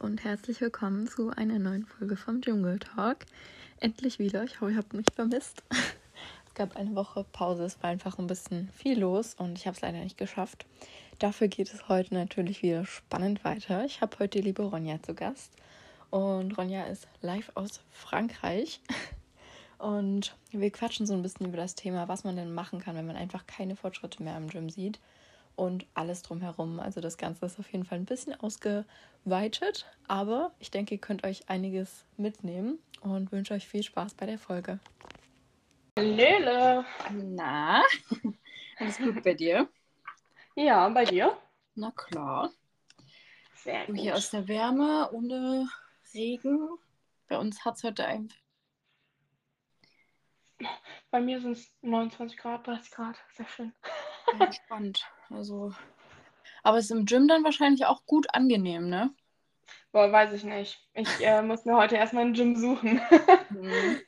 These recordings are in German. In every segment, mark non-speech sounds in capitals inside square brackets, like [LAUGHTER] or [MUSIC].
und herzlich willkommen zu einer neuen Folge vom Jungle Talk. Endlich wieder. Ich hoffe, ihr habt mich vermisst. [LAUGHS] Es gab eine Woche Pause, es war einfach ein bisschen viel los und ich habe es leider nicht geschafft. Dafür geht es heute natürlich wieder spannend weiter. Ich habe heute die liebe Ronja zu Gast und Ronja ist live aus Frankreich. [LAUGHS] Und wir quatschen so ein bisschen über das Thema, was man denn machen kann, wenn man einfach keine Fortschritte mehr im Gym sieht und alles drumherum. Also das Ganze ist auf jeden Fall ein bisschen ausgeweitet, aber ich denke, ihr könnt euch einiges mitnehmen und wünsche euch viel Spaß bei der Folge. Lele. Na, [LAUGHS] alles gut bei dir? Ja, bei dir? Na klar. Sehr gut. hier aus der Wärme, ohne Regen. Bei uns hat es heute einfach. Bei mir sind es 29 Grad, 30 Grad. Sehr schön. entspannt. Also. Aber es ist im Gym dann wahrscheinlich auch gut angenehm, ne? Boah, weiß ich nicht. Ich äh, [LAUGHS] muss mir heute erstmal ein Gym suchen. Mhm.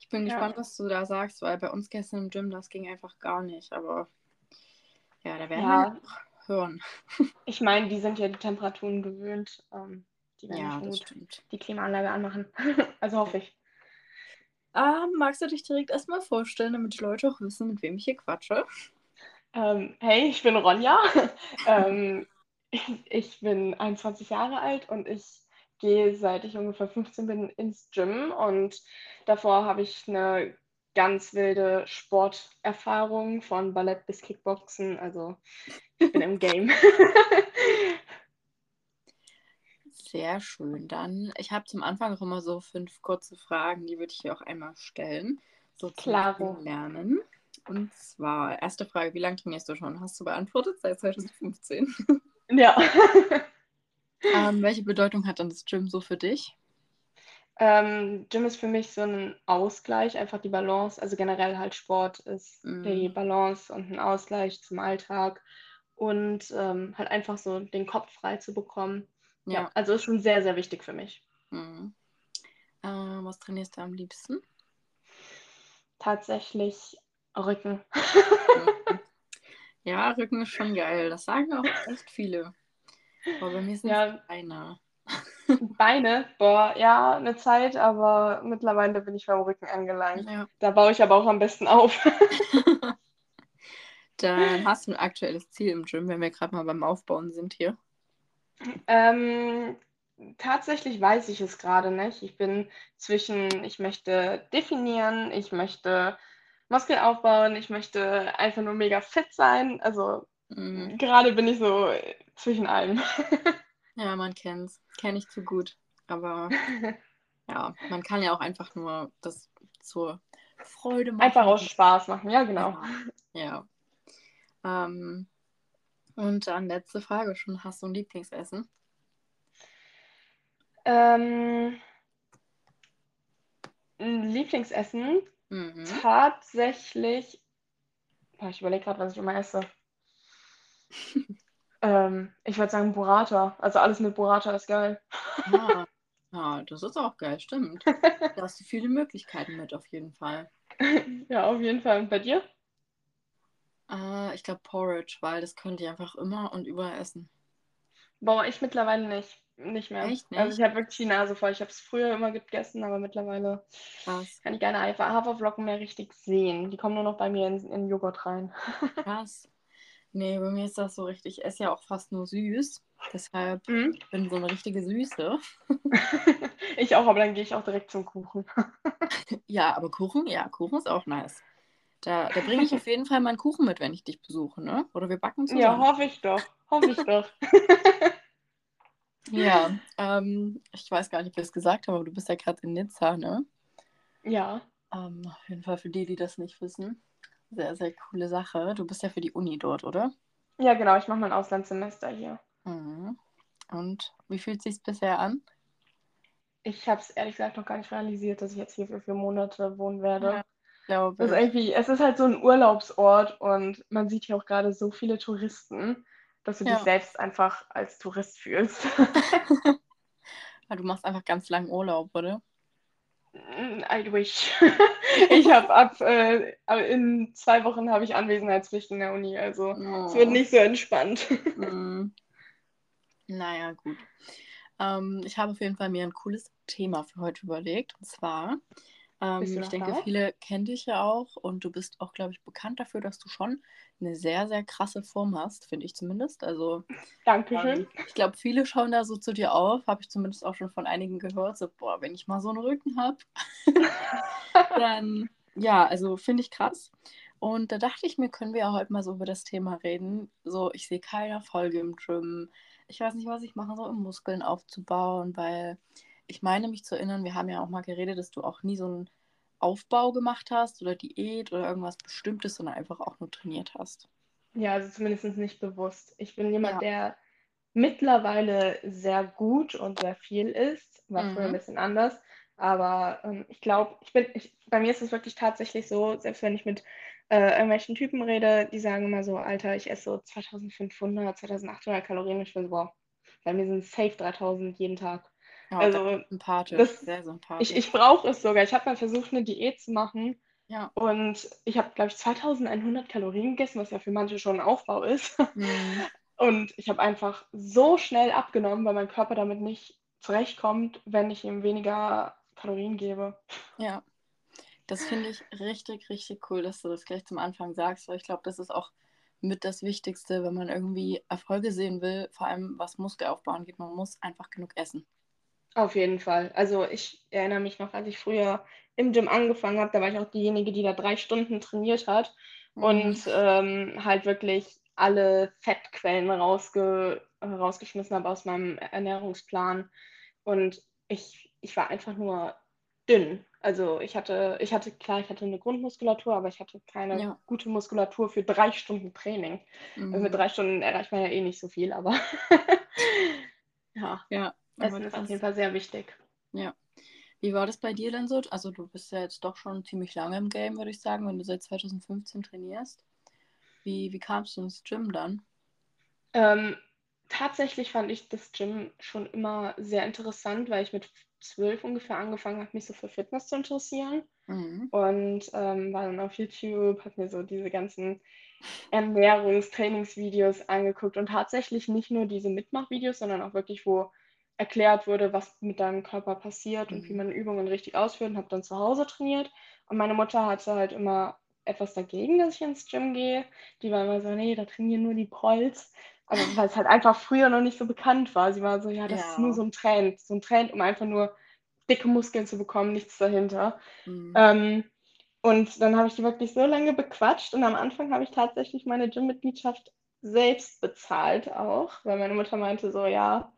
Ich bin Ja. gespannt, was du da sagst, weil bei uns gestern im Gym das ging einfach gar nicht. Aber ja, da werden Ja. wir noch hören. [LAUGHS] Ich meine, die sind ja die Temperaturen gewöhnt. Ähm, die werden Ja, gut stimmt. die Klimaanlage anmachen. [LAUGHS] also hoffe ich. Ah, magst du dich direkt erstmal vorstellen, damit die Leute auch wissen, mit wem ich hier quatsche? Ähm, hey, ich bin Ronja. [LAUGHS] ähm, ich, bin 21 Jahre alt und ich gehe seit ich ungefähr 15 bin ins Gym und davor habe ich eine ganz wilde Sporterfahrung von Ballett bis Kickboxen. Also ich bin im [LAUGHS] Game. Sehr schön. Dann, ich habe zum Anfang auch immer so fünf kurze Fragen, die würde ich hier auch einmal stellen. So zum. Lernen. Und zwar, erste Frage, wie lange trainierst du schon? Hast du beantwortet? Seit 2015. Ja. [LAUGHS] [LAUGHS] ähm, welche Bedeutung hat dann das Gym so für dich? Ähm, Gym ist für mich so ein Ausgleich, einfach die Balance. Also generell halt Sport ist Mhm. die Balance und ein Ausgleich zum Alltag und ähm, halt einfach so den Kopf frei zu bekommen. Ja, Ja. also ist schon sehr, sehr wichtig für mich. Mhm. Äh, was trainierst du am liebsten? Tatsächlich Rücken. [LAUGHS] Ja, Rücken ist schon geil. Das sagen auch echt viele. Aber bei mir sind es Ja, Beine. [LAUGHS] Beine, boah, ja, eine Zeit, aber mittlerweile bin ich beim Rücken angelangt. Ja. Da baue ich aber auch am besten auf. [LAUGHS] Dann hast du ein aktuelles Ziel im Gym, wenn wir gerade mal beim Aufbauen sind hier. Ähm, tatsächlich weiß ich es gerade nicht. Ich bin zwischen, ich möchte definieren, ich möchte Muskeln aufbauen, ich möchte einfach nur mega fit sein. Also Mhm. gerade bin ich so zwischen allem. Ja, man kennt's. Kenne ich zu gut. Aber [LAUGHS] ja, man kann ja auch einfach nur das zur Freude machen. Einfach aus Spaß machen, ja, genau. Ja. ja. Ähm, und dann letzte Frage schon. Hast du ein Lieblingsessen? Ähm, ein Lieblingsessen Mhm. tatsächlich. Boah, ich überlege gerade, was ich immer esse. [LAUGHS] Ähm, ich würde sagen Burrata. Also alles mit Burrata ist geil. Ah, [LAUGHS] ja, das ist auch geil, stimmt. [LAUGHS] Da hast du viele Möglichkeiten mit, auf jeden Fall. Ja, auf jeden Fall. Und bei dir? Äh, ich glaube Porridge, weil das könnte ich einfach immer und überall essen. Boah, ich mittlerweile nicht. Nicht mehr. Echt Also nicht? ich habe wirklich die Nase voll. Ich habe es früher immer gegessen, aber mittlerweile Krass, kann ich keine Hafer- Haferflocken mehr richtig sehen. Die kommen nur noch bei mir in, in Joghurt rein. [LAUGHS] krass. Nee, bei mir ist das so richtig. Ich esse ja auch fast nur süß. Deshalb Mhm. ich bin so eine richtige Süße. [LAUGHS] Ich auch, aber dann gehe ich auch direkt zum Kuchen. [LAUGHS] Ja, aber Kuchen, ja, Kuchen ist auch nice. Da, da bringe ich auf jeden Fall meinen Kuchen mit, wenn ich dich besuche, ne? Oder wir backen Ja, zusammen. hoffe ich doch. Hoffe ich doch. Ja, ähm, ich weiß gar nicht, wie ich es gesagt habe, aber du bist ja gerade in Nizza, ne? Ja. Ähm, auf jeden Fall für die, die das nicht wissen. Sehr, sehr coole Sache. Du bist ja für die Uni dort, oder? Ja, genau. Ich mache mein Auslandssemester hier. Mhm. Und wie fühlt sich's bisher an? Ich habe es ehrlich gesagt noch gar nicht realisiert, dass ich jetzt hier für vier Monate wohnen werde. Ja, glaube ich. irgendwie, es ist halt so ein Urlaubsort und man sieht hier auch gerade so viele Touristen, dass du Ja. dich selbst einfach als Tourist fühlst. Ja, [LAUGHS] Du machst einfach ganz langen Urlaub, oder? I wish. [LAUGHS] Ich habe ab äh, in zwei Wochen habe ich Anwesenheitspflicht in der Uni, also es wird Oh. nicht so entspannt. [LAUGHS] Mhm. Naja, gut. Ähm, ich habe auf jeden Fall mir ein cooles Thema für heute überlegt. Und zwar, ähm, ich denke, da? viele kennen dich ja auch und du bist auch, glaube ich, bekannt dafür, dass du schon eine sehr, sehr krasse Form hast, finde ich zumindest. Also, Dankeschön. ähm, ich glaube, viele schauen da so zu dir auf, habe ich zumindest auch schon von einigen gehört. So, boah, wenn ich mal so einen Rücken habe, [LAUGHS] dann, ja, also finde ich krass. Und da dachte ich mir, können wir ja heute mal so über das Thema reden. So, ich sehe keine Erfolge im Gym. Ich weiß nicht, was ich mache, so um Muskeln aufzubauen, weil ich meine mich zu erinnern, wir haben ja auch mal geredet, dass du auch nie so einen Aufbau gemacht hast oder Diät oder irgendwas Bestimmtes, sondern einfach auch nur trainiert hast. Ja, also zumindest nicht bewusst. Ich bin jemand, Ja. der mittlerweile sehr gut und sehr viel isst. War früher ein Mhm. bisschen anders. Aber ähm, ich glaube, ich bin, ich, bei mir ist es wirklich tatsächlich so, selbst wenn ich mit äh, irgendwelchen Typen rede, die sagen immer so, Alter, ich esse so 2500, 2800 Kalorien. Ich bin so, boah, bei mir sind safe 3000 jeden Tag. Ja, Also sympathisch, das, sehr ich, sympathisch. ich brauche es sogar. Ich habe mal versucht, eine Diät zu machen. Ja. Und ich habe, glaube ich, 2100 Kalorien gegessen, was ja für manche schon ein Aufbau ist. Mhm. [LAUGHS] Und ich habe einfach so schnell abgenommen, weil mein Körper damit nicht zurechtkommt, wenn ich ihm weniger Kalorien gebe. Ja. Das finde ich richtig, richtig cool, dass du das gleich zum Anfang sagst, weil ich glaube, das ist auch mit das Wichtigste, wenn man irgendwie Erfolge sehen will, vor allem was Muskelaufbau angeht. Man muss einfach genug essen. Auf jeden Fall. Also ich erinnere mich noch, als ich früher im Gym angefangen habe, da war ich auch diejenige, die da drei Stunden trainiert hat Mhm. und ähm, halt wirklich alle Fettquellen rausge rausgeschmissen habe aus meinem Ernährungsplan. Und ich, ich war einfach nur dünn. Also ich hatte, ich hatte, klar, ich hatte eine Grundmuskulatur, aber ich hatte keine Ja. gute Muskulatur für drei Stunden Training. Also mit Mhm. drei Stunden erreicht man ja eh nicht so viel, aber [LAUGHS] [LAUGHS] ja, Ja, Essen ist auf jeden Fall sehr wichtig. Ja. Wie war das bei dir denn so? Also du bist ja jetzt doch schon ziemlich lange im Game, würde ich sagen, wenn du seit 2015 trainierst. Wie, wie kamst du ins Gym dann? Ähm, tatsächlich fand ich das Gym schon immer sehr interessant, weil ich mit zwölf ungefähr angefangen habe, mich so für Fitness zu interessieren. Mhm. Und ähm, war dann auf YouTube, habe mir so diese ganzen Ernährungstrainingsvideos angeguckt und tatsächlich nicht nur diese Mitmachvideos, sondern auch wirklich, wo erklärt wurde, was mit deinem Körper passiert und wie Mhm. man Übungen richtig ausführt und habe dann zu Hause trainiert. Und meine Mutter hatte halt immer etwas dagegen, dass ich ins Gym gehe. Die war immer so, nee, da trainieren nur die Prolls. Aber [LAUGHS] weil es halt einfach früher noch nicht so bekannt war. Sie war so, ja, das ist nur Ja. so ein Trend. So ein Trend, um einfach nur dicke Muskeln zu bekommen, nichts dahinter. Mhm. Ähm, und dann habe ich die wirklich so lange bequatscht und am Anfang habe ich tatsächlich meine Gym-Mitgliedschaft selbst bezahlt auch, weil meine Mutter meinte so, ja,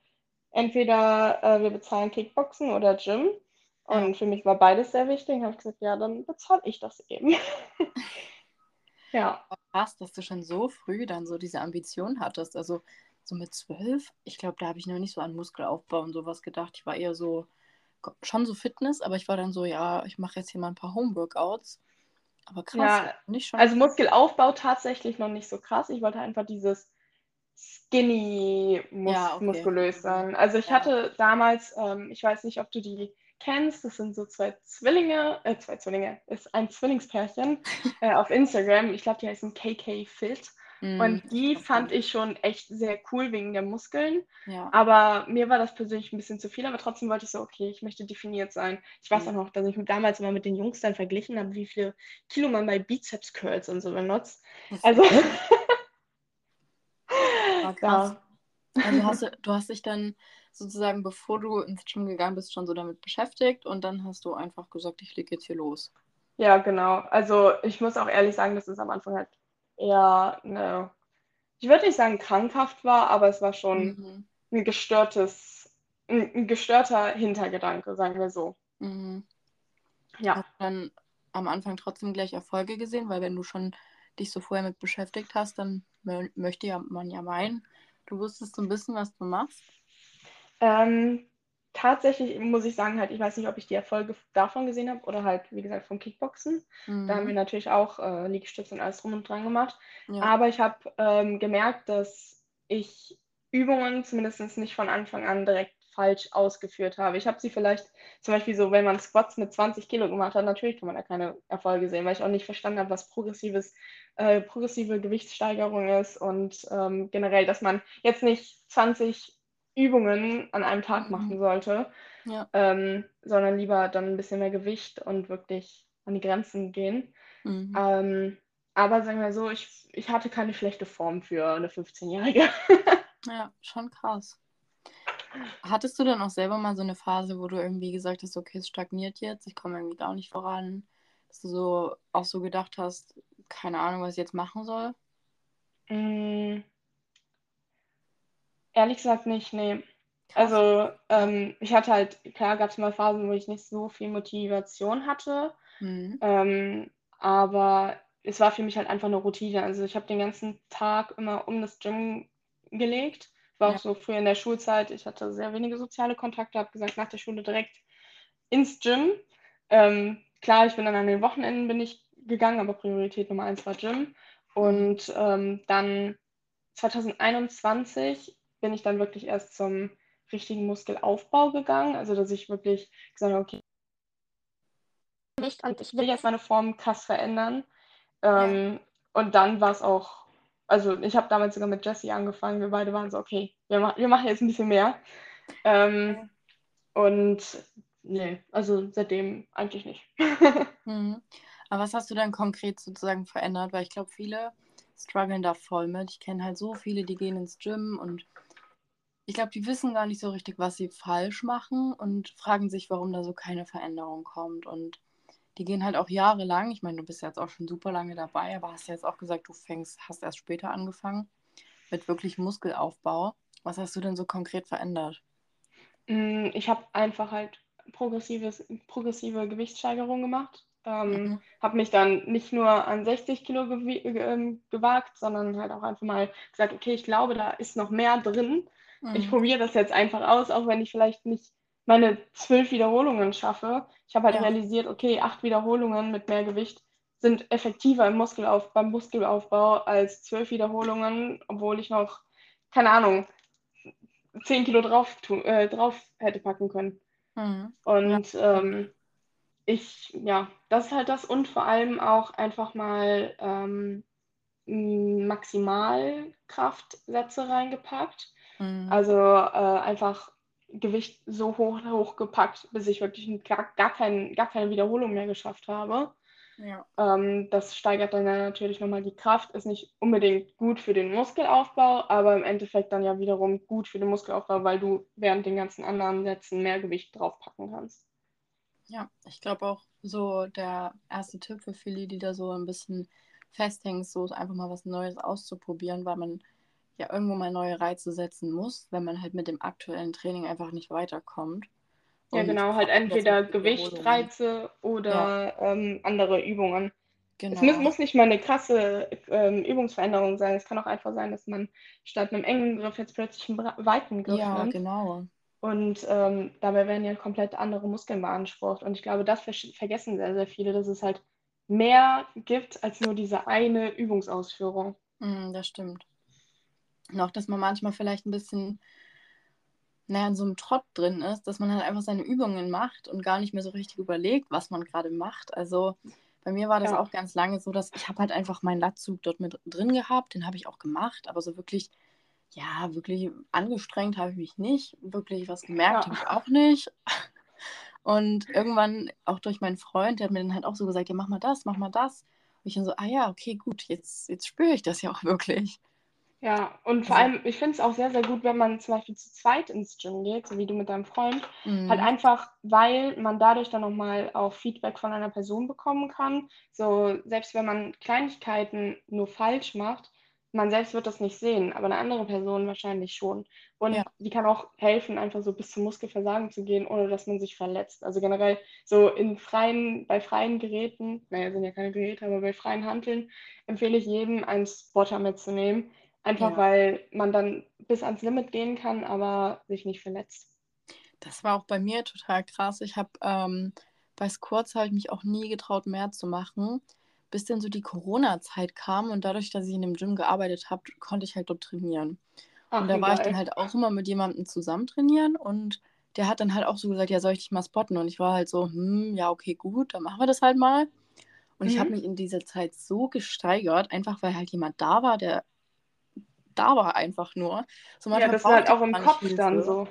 entweder äh, wir bezahlen Kickboxen oder Gym. Und für mich war beides sehr wichtig. Und habe ich gesagt, ja, dann bezahle ich das eben. [LAUGHS] ja. Krass, dass du schon so früh dann so diese Ambition hattest. Also so mit zwölf, ich glaube, da habe ich noch nicht so an Muskelaufbau und sowas gedacht. Ich war eher so, schon so Fitness, aber ich war dann so, ja, ich mache jetzt hier mal ein paar Homeworkouts. Aber krass, Ja, nicht schon. also Muskelaufbau tatsächlich noch nicht so krass. Ich wollte einfach dieses skinny mus Ja, okay. muskulös sein. Also ich Ja. hatte damals, ähm, ich weiß nicht, ob du die kennst, das sind so zwei Zwillinge, äh, zwei Zwillinge, ist ein Zwillingspärchen [LAUGHS] äh, auf Instagram. Ich glaube, die heißen KK Fit. Mhm, Und die okay. fand ich schon echt sehr cool wegen der Muskeln. Ja. Aber mir war das persönlich ein bisschen zu viel, aber trotzdem wollte ich so, okay, ich möchte definiert sein. Ich weiß Mhm. auch noch, dass ich mich damals immer mit den Jungs dann verglichen habe, wie viel Kilo man bei Bizeps Curls und so benutzt. Also, [LAUGHS] krass. ja. Also hast du, du hast dich dann sozusagen, bevor du ins Gym gegangen bist, schon so damit beschäftigt und dann hast du einfach gesagt, ich lege jetzt hier los. Ja, genau. Also ich muss auch ehrlich sagen, dass es am Anfang halt eher eine, ich würde nicht sagen krankhaft war, aber es war schon Mhm. ein gestörtes, ein, ein gestörter Hintergedanke, sagen wir so. Mhm. Ja. Hast du dann am Anfang trotzdem gleich Erfolge gesehen, weil wenn du schon dich so vorher mit beschäftigt hast, dann mö- möchte ja man ja meinen, du wusstest so ein bisschen, was du machst. Ähm, tatsächlich muss ich sagen, halt, ich weiß nicht, ob ich die Erfolge davon gesehen habe oder halt, wie gesagt, vom Kickboxen. Da haben wir Mhm. natürlich auch äh, Liegestütze und alles drum und dran gemacht. Ja. Aber ich habe ähm, gemerkt, dass ich Übungen zumindest nicht von Anfang an direkt falsch ausgeführt habe. Ich habe sie vielleicht, zum Beispiel so, wenn man Squats mit 20 Kilo gemacht hat, natürlich kann man da keine Erfolge sehen, weil ich auch nicht verstanden habe, was progressives, äh, progressive Gewichtssteigerung ist und ähm, generell, dass man jetzt nicht 20 Übungen an einem Tag Mhm. machen sollte, Ja. ähm, sondern lieber dann ein bisschen mehr Gewicht und wirklich an die Grenzen gehen. Mhm. Ähm, aber sagen wir so, ich, ich hatte keine schlechte Form für eine 15-Jährige. [LAUGHS] Ja, schon krass. Hattest du dann auch selber mal so eine Phase, wo du irgendwie gesagt hast, okay, es stagniert jetzt, ich komme irgendwie gar nicht voran, dass du so auch so gedacht hast, keine Ahnung, was ich jetzt machen soll? Mm, ehrlich gesagt nicht, nee. Krass. Also ähm, ich hatte halt, klar gab es mal Phasen, wo ich nicht so viel Motivation hatte, Mhm. ähm, aber es war für mich halt einfach eine Routine. Also ich habe den ganzen Tag immer um das Gym gelegt. War auch Ja. so früher in der Schulzeit. Ich hatte sehr wenige soziale Kontakte, habe gesagt, nach der Schule direkt ins Gym. Ähm, klar, ich bin dann an den Wochenenden bin ich gegangen, aber Priorität Nummer eins war Gym. Und ähm, dann 2021 bin ich dann wirklich erst zum richtigen Muskelaufbau gegangen. Also dass ich wirklich gesagt habe, okay, nicht und ich will jetzt meine Form krass verändern. Ähm, Und dann war es auch, also ich habe damals sogar mit Jessie angefangen. Wir beide waren so, okay, wir, ma wir machen jetzt ein bisschen mehr. Ähm, Und nee, also seitdem eigentlich nicht. Mhm. [LAUGHS] Aber was hast du dann konkret sozusagen verändert? Weil ich glaube, viele strugglen da voll mit. Ich kenne halt so viele, die gehen ins Gym und ich glaube, die wissen gar nicht so richtig, was sie falsch machen und fragen sich, warum da so keine Veränderung kommt. Und die gehen halt auch jahrelang. Ich meine, du bist jetzt auch schon super lange dabei, aber hast ja jetzt auch gesagt, du fängst, hast erst später angefangen mit wirklich Muskelaufbau. Was hast du denn so konkret verändert? Mm, Ich habe einfach halt progressives, progressive Gewichtssteigerung gemacht. Ähm, Mhm. habe mich dann nicht nur an 60 Kilo ähm, gewagt, sondern halt auch einfach mal gesagt, okay, ich glaube, da ist noch mehr drin. Ich Mhm. probiere das jetzt einfach aus, auch wenn ich vielleicht nicht meine zwölf Wiederholungen schaffe. Ich habe halt Ja. realisiert, okay, acht Wiederholungen mit mehr Gewicht sind effektiver im Muskelauf beim Muskelaufbau als zwölf Wiederholungen, obwohl ich noch, keine Ahnung, 10 Kilo drauf, äh, drauf hätte packen können. Mhm. Und ähm, ich, ja, das ist halt das und vor allem auch einfach mal ähm, Maximalkraftsätze reingepackt. Mhm. Also äh, einfach Gewicht so hoch, hoch gepackt, bis ich wirklich gar, gar, kein, gar keine Wiederholung mehr geschafft habe. Ja. Ähm, das steigert dann natürlich nochmal die Kraft, ist nicht unbedingt gut für den Muskelaufbau, aber im Endeffekt dann ja wiederum gut für den Muskelaufbau, weil du während den ganzen anderen Sätzen mehr Gewicht draufpacken kannst. Ja, ich glaube auch so der erste Tipp für viele, die da so ein bisschen festhängen, ist so einfach mal was Neues auszuprobieren, weil man ja irgendwo mal neue Reize setzen muss, wenn man halt mit dem aktuellen Training einfach nicht weiterkommt. Ja, genau, halt entweder. Gewichtreize oder ähm, andere Übungen. Es Genau. muss, muss nicht mal eine krasse ähm, Übungsveränderung sein. Es kann auch einfach sein, dass man statt einem engen Griff jetzt plötzlich einen weiten Griff Ja, nimmt. genau. Und ähm, dabei werden ja komplett andere Muskeln beansprucht. Und ich glaube, das ver- vergessen sehr, sehr viele, dass es halt mehr gibt als nur diese eine Übungsausführung. Mm, das stimmt. Auch, dass man manchmal vielleicht ein bisschen, naja, in so einem Trott drin ist, dass man halt einfach seine Übungen macht und gar nicht mehr so richtig überlegt, was man gerade macht. Also bei mir war das Ja. auch ganz lange so, dass ich habe halt einfach meinen Latzug dort mit drin gehabt, den habe ich auch gemacht, aber so wirklich, ja, wirklich angestrengt habe ich mich nicht, wirklich was gemerkt Ja. habe ich auch nicht. Und irgendwann, auch durch meinen Freund, der hat mir dann halt auch so gesagt, ja, mach mal das, mach mal das. Und ich dann so, ah ja, okay, gut, jetzt, jetzt spüre ich das ja auch wirklich. Ja, und vor Also- allem, ich finde es auch sehr, sehr gut, wenn man zum Beispiel zu zweit ins Gym geht, so wie du mit deinem Freund. Mhm. Halt einfach, weil man dadurch dann nochmal auch Feedback von einer Person bekommen kann. So, selbst wenn man Kleinigkeiten nur falsch macht, man selbst wird das nicht sehen, aber eine andere Person wahrscheinlich schon. Und Ja. die kann auch helfen, einfach so bis zum Muskelversagen zu gehen, ohne dass man sich verletzt. Also generell so in freien, bei freien Geräten, naja, sind ja keine Geräte, aber bei freien Hanteln empfehle ich jedem, einen Spotter mitzunehmen. Einfach Ja. weil man dann bis ans Limit gehen kann, aber sich nicht verletzt. Das war auch bei mir total krass. Ich habe ähm, bei Squats habe ich mich auch nie getraut, mehr zu machen, bis dann so die Corona-Zeit kam und dadurch, dass ich in dem Gym gearbeitet habe, konnte ich halt dort trainieren. Ach, und da war ich dann halt auch immer mit jemandem zusammen trainieren und der hat dann halt auch so gesagt, ja, soll ich dich mal spotten? Und ich war halt so, hm, ja, okay, gut, dann machen wir das halt mal. Und ich habe Mhm. mich in dieser Zeit so gesteigert, einfach weil halt jemand da war, der da war einfach nur. So, ja, das war halt auch im Kopf dann so.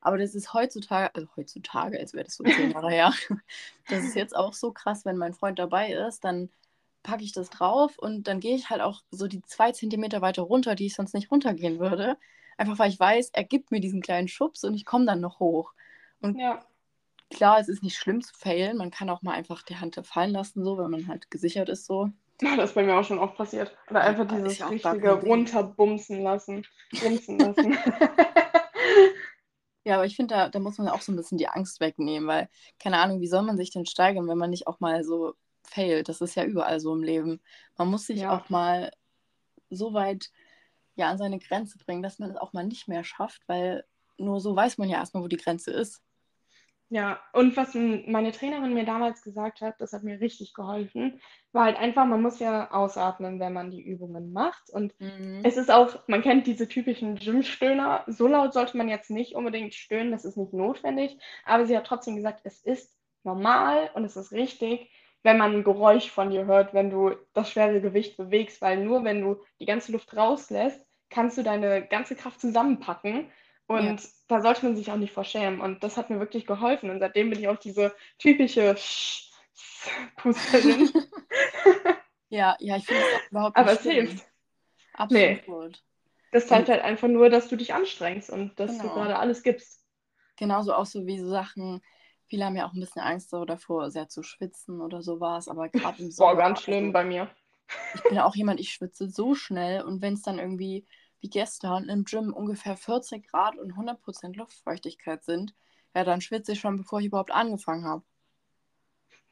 Aber das ist heutzutage, also heutzutage, als wäre das so zehn Jahre her, [LAUGHS] das ist jetzt auch so krass, wenn mein Freund dabei ist, dann packe ich das drauf und dann gehe ich halt auch so die zwei Zentimeter weiter runter, die ich sonst nicht runtergehen würde. Einfach weil ich weiß, er gibt mir diesen kleinen Schubs und ich komme dann noch hoch. Und ja. klar, es ist nicht schlimm zu failen. Man kann auch mal einfach die Hand fallen lassen, so, wenn man halt gesichert ist, so. Das ist bei mir auch schon oft passiert. Oder einfach ja, dieses richtige runterbumsen lassen. Bumsen lassen. [LAUGHS] [LAUGHS] Ja, aber ich finde, da, da muss man auch so ein bisschen die Angst wegnehmen, weil, keine Ahnung, wie soll man sich denn steigern, wenn man nicht auch mal so failt? Das ist ja überall so im Leben. Man muss sich ja. auch mal so weit ja, an seine Grenze bringen, dass man es auch mal nicht mehr schafft, weil nur so weiß man ja erstmal, wo die Grenze ist. Ja, und was meine Trainerin mir damals gesagt hat, das hat mir richtig geholfen, war halt einfach, man muss ja ausatmen, wenn man die Übungen macht. Und mhm. es ist auch, man kennt diese typischen Gym-Stöhner, so laut sollte man jetzt nicht unbedingt stöhnen, das ist nicht notwendig. Aber sie hat trotzdem gesagt, es ist normal und es ist richtig, wenn man ein Geräusch von dir hört, wenn du das schwere Gewicht bewegst, weil nur wenn du die ganze Luft rauslässt, kannst du deine ganze Kraft zusammenpacken und ja. da sollte man sich auch nicht verschämen. Und das hat mir wirklich geholfen. Und seitdem bin ich auch diese typische Pusterin. [LAUGHS] ja, ja, ich finde es überhaupt nicht Aber es hilft. Absolut. Nee. Das zeigt und, halt einfach nur, dass du dich anstrengst und dass genau. du gerade alles gibst. Genauso auch so wie so Sachen, viele haben ja auch ein bisschen Angst so davor, sehr zu schwitzen oder sowas, aber gerade im Sommer. Boah, ganz schlimm also, bei mir. Ich bin ja auch jemand, ich schwitze so schnell und wenn es dann irgendwie wie gestern im Gym ungefähr 40 Grad und 100% Luftfeuchtigkeit sind, ja, dann schwitze ich schon, bevor ich überhaupt angefangen habe.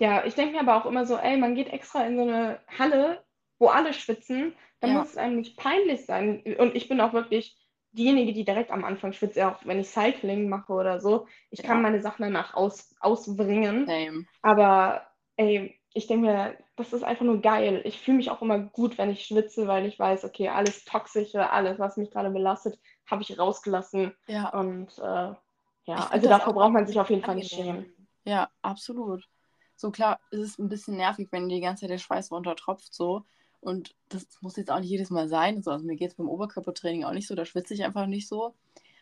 Ja, ich denke mir aber auch immer so, ey, man geht extra in so eine Halle, wo alle schwitzen, dann ja. muss es einem nicht peinlich sein. Und ich bin auch wirklich diejenige, die direkt am Anfang schwitzt, auch wenn ich Cycling mache oder so. Ich ja. kann meine Sachen danach aus, ausbringen. Same. Aber ey, ich denke mir, das ist einfach nur geil. Ich fühle mich auch immer gut, wenn ich schwitze, weil ich weiß, okay, alles Toxische, alles, was mich gerade belastet, habe ich rausgelassen. Ja. Und äh, ja, also davor braucht man sich auf jeden Fall nicht schämen. Ja, absolut. So klar, es ist ein bisschen nervig, wenn die ganze Zeit der Schweiß runtertropft, so. Und das muss jetzt auch nicht jedes Mal sein. Also, also mir geht es beim Oberkörpertraining auch nicht so, da schwitze ich einfach nicht so.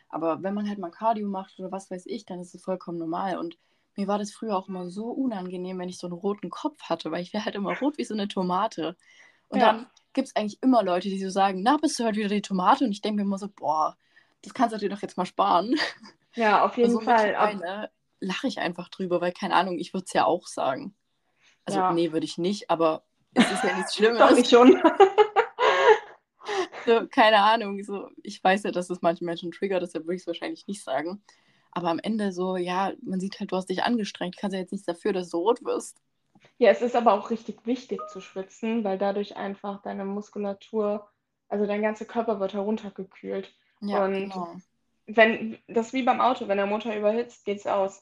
Aber wenn man halt mal Cardio macht oder was weiß ich, dann ist es vollkommen normal. Und mir war das früher auch immer so unangenehm, wenn ich so einen roten Kopf hatte, weil ich wäre halt immer rot wie so eine Tomate. Und ja. dann gibt es eigentlich immer Leute, die so sagen, na, bist du halt wieder die Tomate? Und ich denke mir immer so, boah, das kannst du dir doch jetzt mal sparen. Ja, auf jeden also Fall. lache ich einfach drüber, weil keine Ahnung, ich würde es ja auch sagen. Also, ja. nee, würde ich nicht, aber es ist ja nichts [LAUGHS] Schlimmes. Doch, ich schon. [LAUGHS] so, keine Ahnung. So, ich weiß ja, dass es manche Menschen triggert, deshalb würde ich es wahrscheinlich nicht sagen. Aber am Ende so, ja, man sieht halt, du hast dich angestrengt. Du kannst ja jetzt nichts dafür, dass du rot wirst. Ja, es ist aber auch richtig wichtig zu schwitzen, weil dadurch einfach deine Muskulatur, also dein ganzer Körper wird heruntergekühlt. Ja, und genau. wenn, das ist wie beim Auto, wenn der Motor überhitzt, geht es aus.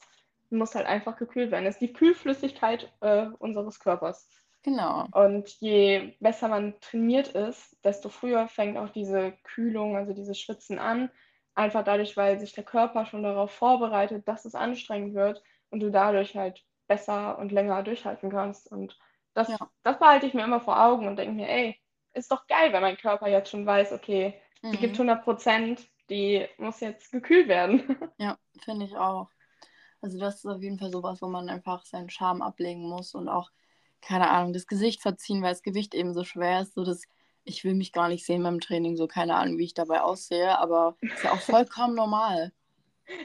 Muss halt einfach gekühlt werden. Das ist die Kühlflüssigkeit äh, unseres Körpers. Genau. Und je besser man trainiert ist, desto früher fängt auch diese Kühlung, also dieses Schwitzen an. Einfach dadurch, weil sich der Körper schon darauf vorbereitet, dass es anstrengend wird und du dadurch halt besser und länger durchhalten kannst. Und das, ja. das behalte ich mir immer vor Augen und denke mir, ey, ist doch geil, wenn mein Körper jetzt schon weiß, okay, mhm. die gibt 100 Prozent, die muss jetzt gekühlt werden. [LAUGHS] Ja, finde ich auch. Also das ist auf jeden Fall sowas, wo man einfach seinen Charme ablegen muss und auch, keine Ahnung, das Gesicht verziehen, weil das Gewicht eben so schwer ist, so das ich will mich gar nicht sehen beim Training, so keine Ahnung, wie ich dabei aussehe, aber ist ja auch vollkommen normal. [LAUGHS]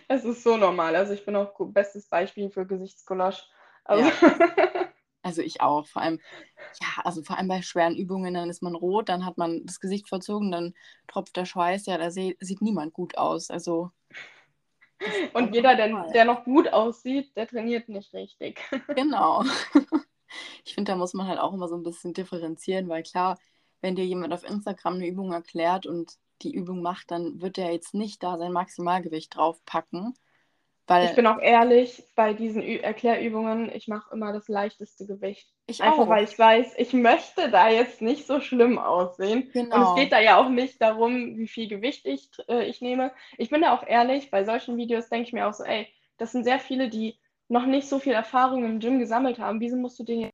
Es ist so normal. Also ich bin auch bestes Beispiel für Gesichtscollage. Also, ja. [LAUGHS] also ich auch. Vor allem, ja, also vor allem bei schweren Übungen, dann ist man rot, dann hat man das Gesicht verzogen, dann tropft der Schweiß, ja, da sieht niemand gut aus. Also. [LAUGHS] Und jeder, der, der noch gut aussieht, der trainiert nicht richtig. Genau. Ich finde, da muss man halt auch immer so ein bisschen differenzieren, weil klar, wenn dir jemand auf Instagram eine Übung erklärt und die Übung macht, dann wird er jetzt nicht da sein Maximalgewicht draufpacken. Weil ich bin auch ehrlich, bei diesen Ü Erklärübungen, ich mache immer das leichteste Gewicht. Ich Einfach auch. weil ich weiß, ich möchte da jetzt nicht so schlimm aussehen. Genau. Und es geht da ja auch nicht darum, wie viel Gewicht ich, äh, ich nehme. Ich bin da auch ehrlich, bei solchen Videos denke ich mir auch so, ey, das sind sehr viele, die noch nicht so viel Erfahrung im Gym gesammelt haben. Wieso musst du denen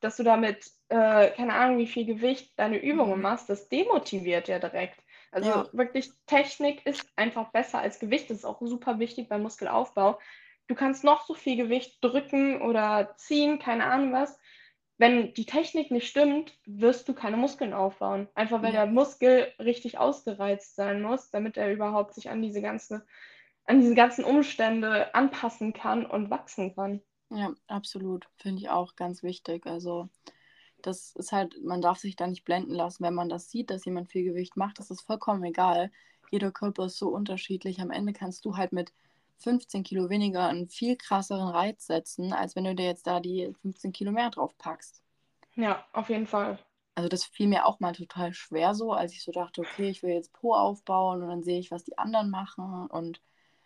dass du damit, äh, keine Ahnung, wie viel Gewicht deine Übungen Mhm. machst, das demotiviert ja direkt. Also Ja. wirklich, Technik ist einfach besser als Gewicht. Das ist auch super wichtig beim Muskelaufbau. Du kannst noch so viel Gewicht drücken oder ziehen, keine Ahnung was. Wenn die Technik nicht stimmt, wirst du keine Muskeln aufbauen. Einfach weil Ja. der Muskel richtig ausgereizt sein muss, damit er überhaupt sich an diese ganze, an diese ganzen Umstände anpassen kann und wachsen kann. Ja, absolut. Finde ich auch ganz wichtig. Also, das ist halt, man darf sich da nicht blenden lassen, wenn man das sieht, dass jemand viel Gewicht macht. Das ist vollkommen egal. Jeder Körper ist so unterschiedlich. Am Ende kannst du halt mit 15 Kilo weniger einen viel krasseren Reiz setzen, als wenn du dir jetzt da die 15 Kilo mehr drauf packst. Ja, auf jeden Fall. Also das fiel mir auch mal total schwer so, als ich so dachte, okay, ich will jetzt Po aufbauen und dann sehe ich, was die anderen machen. Und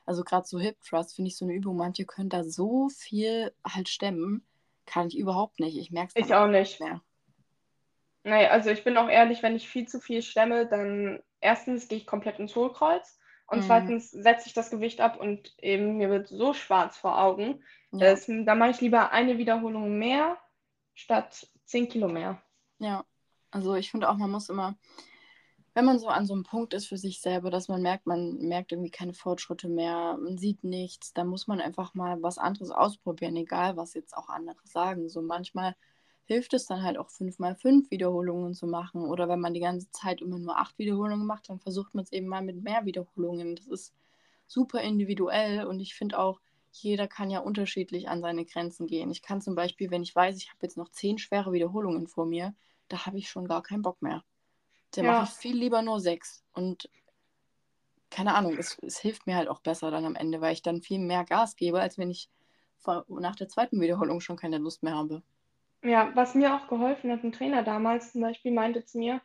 also gerade so Hip Thrust finde ich so eine Übung, manche können da so viel halt stemmen, kann ich überhaupt nicht. Ich merke es Ich auch nicht. mehr. Nee, also ich bin auch ehrlich, wenn ich viel zu viel stemme, dann erstens gehe ich komplett ins Hohlkreuz und Mhm. zweitens setze ich das Gewicht ab und eben mir wird so schwarz vor Augen. Ja, Das, da mache ich lieber eine Wiederholung mehr statt 10 Kilo mehr. ja. Also ich finde auch, man muss immer, wenn man so an so einem Punkt ist für sich selber, dass man merkt, man merkt irgendwie keine Fortschritte mehr, man sieht nichts, dann muss man einfach mal was anderes ausprobieren, egal was jetzt auch andere sagen. So manchmal hilft es dann halt auch fünf mal fünf Wiederholungen zu machen. Oder wenn man die ganze Zeit immer nur acht Wiederholungen macht, dann versucht man es eben mal mit mehr Wiederholungen. Das ist super individuell und ich finde auch, jeder kann ja unterschiedlich an seine Grenzen gehen. Ich kann zum Beispiel, wenn ich weiß, ich habe jetzt noch zehn schwere Wiederholungen vor mir, da habe ich schon gar keinen Bock mehr. Da Ja. mache ich viel lieber nur sechs. Und keine Ahnung, es, es hilft mir halt auch besser dann am Ende, weil ich dann viel mehr Gas gebe, als wenn ich vor, nach der zweiten Wiederholung schon keine Lust mehr habe. Ja, was mir auch geholfen hat, ein Trainer damals zum Beispiel meinte zu mir,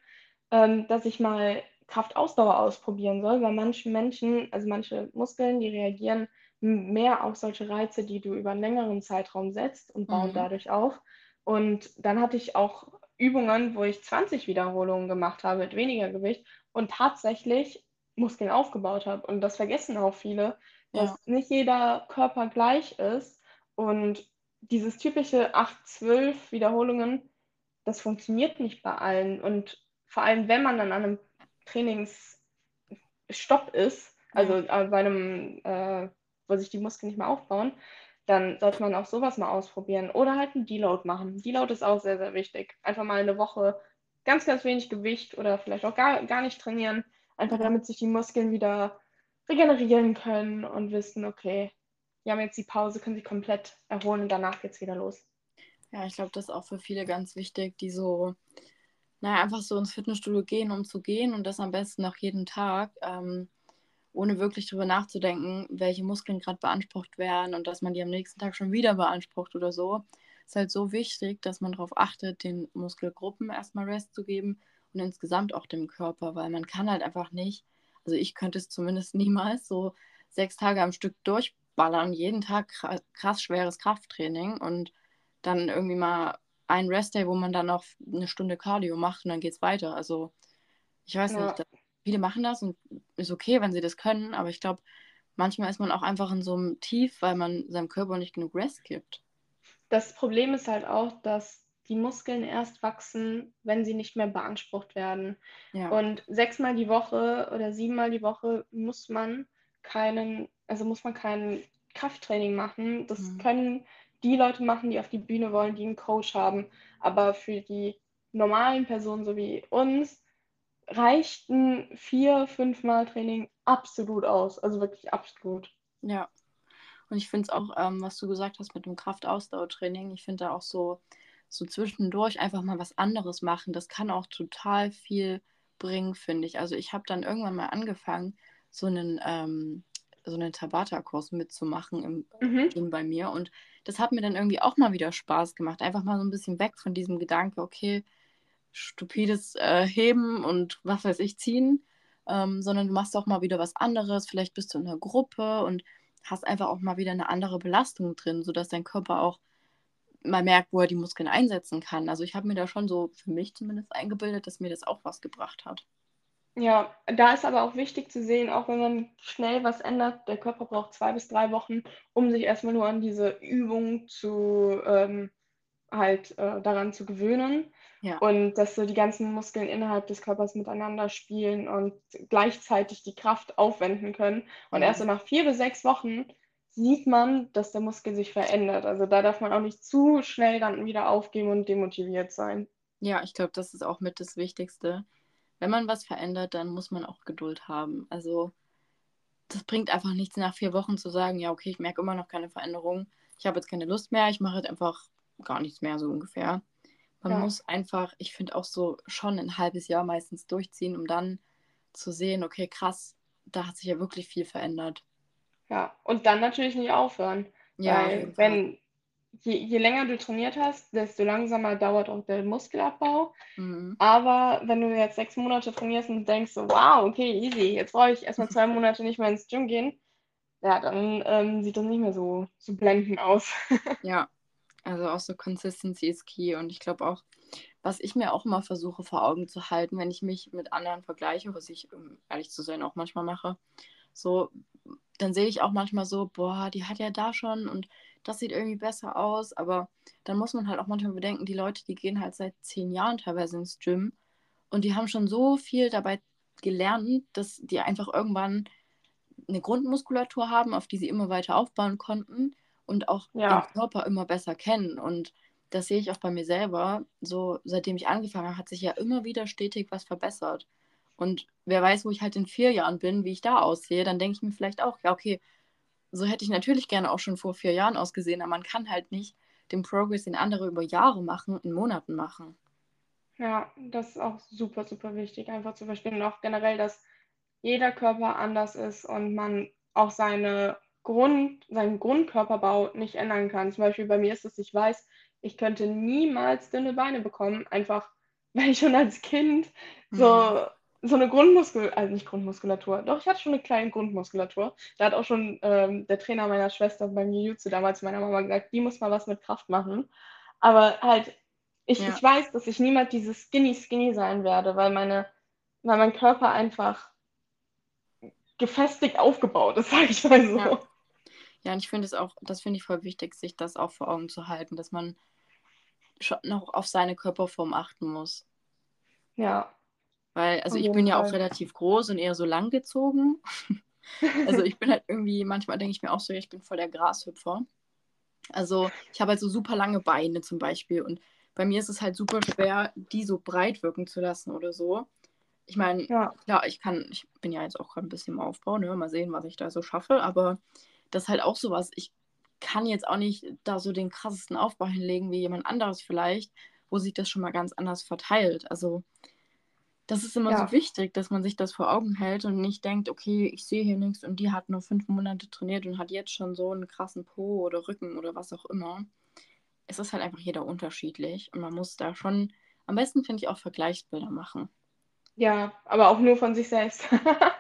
ähm, dass ich mal Kraftausdauer ausprobieren soll, weil manche Menschen, also manche Muskeln, die reagieren mehr auf solche Reize, die du über einen längeren Zeitraum setzt und bauen Mhm. dadurch auf. Und dann hatte ich auch Übungen, wo ich 20 Wiederholungen gemacht habe mit weniger Gewicht und tatsächlich Muskeln aufgebaut habe. Und das vergessen auch viele, dass Ja. nicht jeder Körper gleich ist und dieses typische 8, 12 Wiederholungen, das funktioniert nicht bei allen. Und vor allem, wenn man dann an einem Trainingsstopp ist, also äh, bei einem, äh, wo sich die Muskeln nicht mehr aufbauen, dann sollte man auch sowas mal ausprobieren. Oder halt einen Deload machen. Deload ist auch sehr, sehr wichtig. Einfach mal eine Woche ganz, ganz wenig Gewicht oder vielleicht auch gar, gar nicht trainieren. Einfach damit sich die Muskeln wieder regenerieren können und wissen, okay, wir haben jetzt die Pause, können sich komplett erholen und danach geht's wieder los. Ja, ich glaube, das ist auch für viele ganz wichtig, die so, naja, einfach so ins Fitnessstudio gehen, um zu gehen und das am besten noch jeden Tag, ähm, ohne wirklich drüber nachzudenken, welche Muskeln gerade beansprucht werden und dass man die am nächsten Tag schon wieder beansprucht oder so. Ist halt so wichtig, dass man darauf achtet, den Muskelgruppen erstmal Rest zu geben und insgesamt auch dem Körper, weil man kann halt einfach nicht, also ich könnte es zumindest [LAUGHS] niemals so sechs Tage am Stück durchballern, jeden Tag kra- krass schweres Krafttraining und dann irgendwie mal ein Restday, wo man dann noch eine Stunde Cardio macht und dann geht's weiter. Also ich weiß Ja. nicht, viele machen das und ist okay, wenn sie das können, aber ich glaube, manchmal ist man auch einfach in so einem Tief, weil man seinem Körper nicht genug Rest gibt. Das Problem ist halt auch, dass die Muskeln erst wachsen, wenn sie nicht mehr beansprucht werden. Ja, Und sechsmal die Woche oder siebenmal die Woche muss man keinen, also muss man kein Krafttraining machen. Das Mhm. können die Leute machen, die auf die Bühne wollen, die einen Coach haben. Aber für die normalen Personen, so wie uns, reicht ein vier, fünfmal Training absolut aus. Also wirklich absolut. ja. Und ich finde es auch, ähm, was du gesagt hast mit dem Kraftausdauertraining, ich finde da auch so, so zwischendurch einfach mal was anderes machen, das kann auch total viel bringen, finde ich. Also ich habe dann irgendwann mal angefangen, so einen, ähm, so einen Tabata-Kurs mitzumachen im Mhm. Gym bei mir. Und das hat mir dann irgendwie auch mal wieder Spaß gemacht. Einfach mal so ein bisschen weg von diesem Gedanke, okay, stupides äh, Heben und was weiß ich, ziehen, ähm, sondern du machst auch mal wieder was anderes. Vielleicht bist du in einer Gruppe und hast einfach auch mal wieder eine andere Belastung drin, sodass dein Körper auch mal merkt, wo er die Muskeln einsetzen kann. Also ich habe mir da schon so für mich zumindest eingebildet, dass mir das auch was gebracht hat. Ja, da ist aber auch wichtig zu sehen, auch wenn man schnell was ändert, der Körper braucht zwei bis drei Wochen, um sich erstmal nur an diese Übung zu, ähm, halt äh, daran zu gewöhnen Ja. und dass so die ganzen Muskeln innerhalb des Körpers miteinander spielen und gleichzeitig die Kraft aufwenden können. Und erst so Mhm. nach vier bis sechs Wochen sieht man, dass der Muskel sich verändert. Also da darf man auch nicht zu schnell dann wieder aufgeben und demotiviert sein. Ja, ich glaube, das ist auch mit das Wichtigste. Wenn man was verändert, dann muss man auch Geduld haben. Also, das bringt einfach nichts, nach vier Wochen zu sagen, ja, okay, ich merke immer noch keine Veränderung. Ich habe jetzt keine Lust mehr, ich mache jetzt einfach gar nichts mehr, so ungefähr. Man Ja. muss einfach, ich finde auch so schon ein halbes Jahr meistens durchziehen, um dann zu sehen, okay, krass, da hat sich ja wirklich viel verändert. Ja, und dann natürlich nicht aufhören, Ja, weil wenn je, je länger du trainiert hast, desto langsamer dauert auch der Muskelabbau. Mhm. Aber wenn du jetzt sechs Monate trainierst und denkst so, wow, okay, easy, jetzt brauche ich erstmal zwei [LAUGHS] Monate nicht mehr ins Gym gehen, ja, dann ähm, sieht das nicht mehr so, so blendend aus. [LAUGHS] Ja, also auch so Consistency ist key und ich glaube auch, was ich mir auch immer versuche vor Augen zu halten, wenn ich mich mit anderen vergleiche, was ich, um ehrlich zu sein, auch manchmal mache, so, dann sehe ich auch manchmal so, boah, die hat ja da schon und das sieht irgendwie besser aus, aber dann muss man halt auch manchmal bedenken, die Leute, die gehen halt seit zehn Jahren teilweise ins Gym und die haben schon so viel dabei gelernt, dass die einfach irgendwann eine Grundmuskulatur haben, auf die sie immer weiter aufbauen konnten und auch Ja. den Körper immer besser kennen. Und das sehe ich auch bei mir selber. So, seitdem ich angefangen habe, hat sich ja immer wieder stetig was verbessert. Und wer weiß, wo ich halt in vier Jahren bin, wie ich da aussehe, dann denke ich mir vielleicht auch, ja, okay, so hätte ich natürlich gerne auch schon vor vier Jahren ausgesehen, aber man kann halt nicht den Progress, den andere über Jahre machen, in Monaten machen. Ja, das ist auch super, super wichtig, einfach zu verstehen und auch generell, dass jeder Körper anders ist und man auch seine Grund, seinen Grundkörperbau nicht ändern kann. Zum Beispiel bei mir ist es, ich weiß, ich könnte niemals dünne Beine bekommen, einfach [LAUGHS] weil ich schon als Kind so, so eine Grundmuskulatur, also nicht Grundmuskulatur, doch, ich hatte schon eine kleine Grundmuskulatur. Da hat auch schon ähm, der Trainer meiner Schwester beim Jiu-Jitsu damals meiner Mama gesagt, die muss mal was mit Kraft machen. Aber halt, ich, Ja. ich weiß, dass ich niemals dieses Skinny Skinny sein werde, weil meine, weil mein Körper einfach gefestigt aufgebaut ist, [LAUGHS] sage ich mal so. Ja. Ja, und ich finde es auch, das finde ich voll wichtig, sich das auch vor Augen zu halten, dass man schon noch auf seine Körperform achten muss. Ja, Weil, also ich bin ja auch Fall. relativ groß und eher so langgezogen. [LAUGHS] Also ich bin halt irgendwie, manchmal denke ich mir auch so, ich bin voll der Grashüpfer. Also ich habe halt so super lange Beine zum Beispiel und bei mir ist es halt super schwer, die so breit wirken zu lassen oder so. Ich meine, ja, klar, ich kann, ich bin ja jetzt auch gerade ein bisschen im Aufbau, ne? Mal sehen, was ich da so schaffe, aber das ist halt auch sowas, ich kann jetzt auch nicht da so den krassesten Aufbau hinlegen wie jemand anderes vielleicht, wo sich das schon mal ganz anders verteilt. Also das ist immer Ja. so wichtig, dass man sich das vor Augen hält und nicht denkt, okay, ich sehe hier nichts und die hat nur fünf Monate trainiert und hat jetzt schon so einen krassen Po oder Rücken oder was auch immer. Es ist halt einfach jeder unterschiedlich und man muss da schon, am besten finde ich auch Vergleichsbilder machen. ja, aber auch nur von sich selbst. [LAUGHS]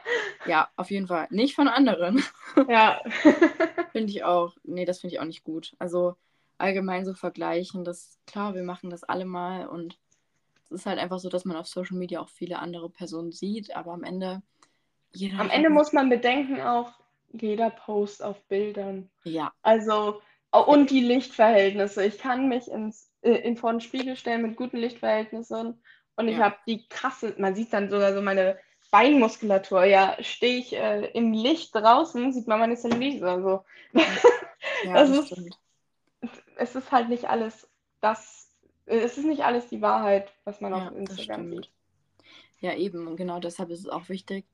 Ja, auf jeden Fall. Nicht von anderen. [LAUGHS] Ja, [LAUGHS] Finde ich auch. Nee, das finde ich auch nicht gut. Also allgemein so vergleichen, das, klar, wir machen das alle mal und es ist halt einfach so, dass man auf Social Media auch viele andere Personen sieht, aber am Ende jeder am Ende halt- muss man bedenken auch, jeder Post auf Bildern. Ja, Also, und die Lichtverhältnisse. Ich kann mich ins, äh, in vor den Spiegel stellen mit guten Lichtverhältnissen und ich Ja. habe die krasse, man sieht dann sogar so meine Beinmuskulatur. Ja, stehe ich äh, im Licht draußen, sieht man meine Zellulite. Also, ja, Das das ist- es ist halt nicht alles das, äh, es ist nicht alles die Wahrheit, was man Ja, auf Instagram sieht. Ja, eben. Und genau deshalb ist es auch wichtig,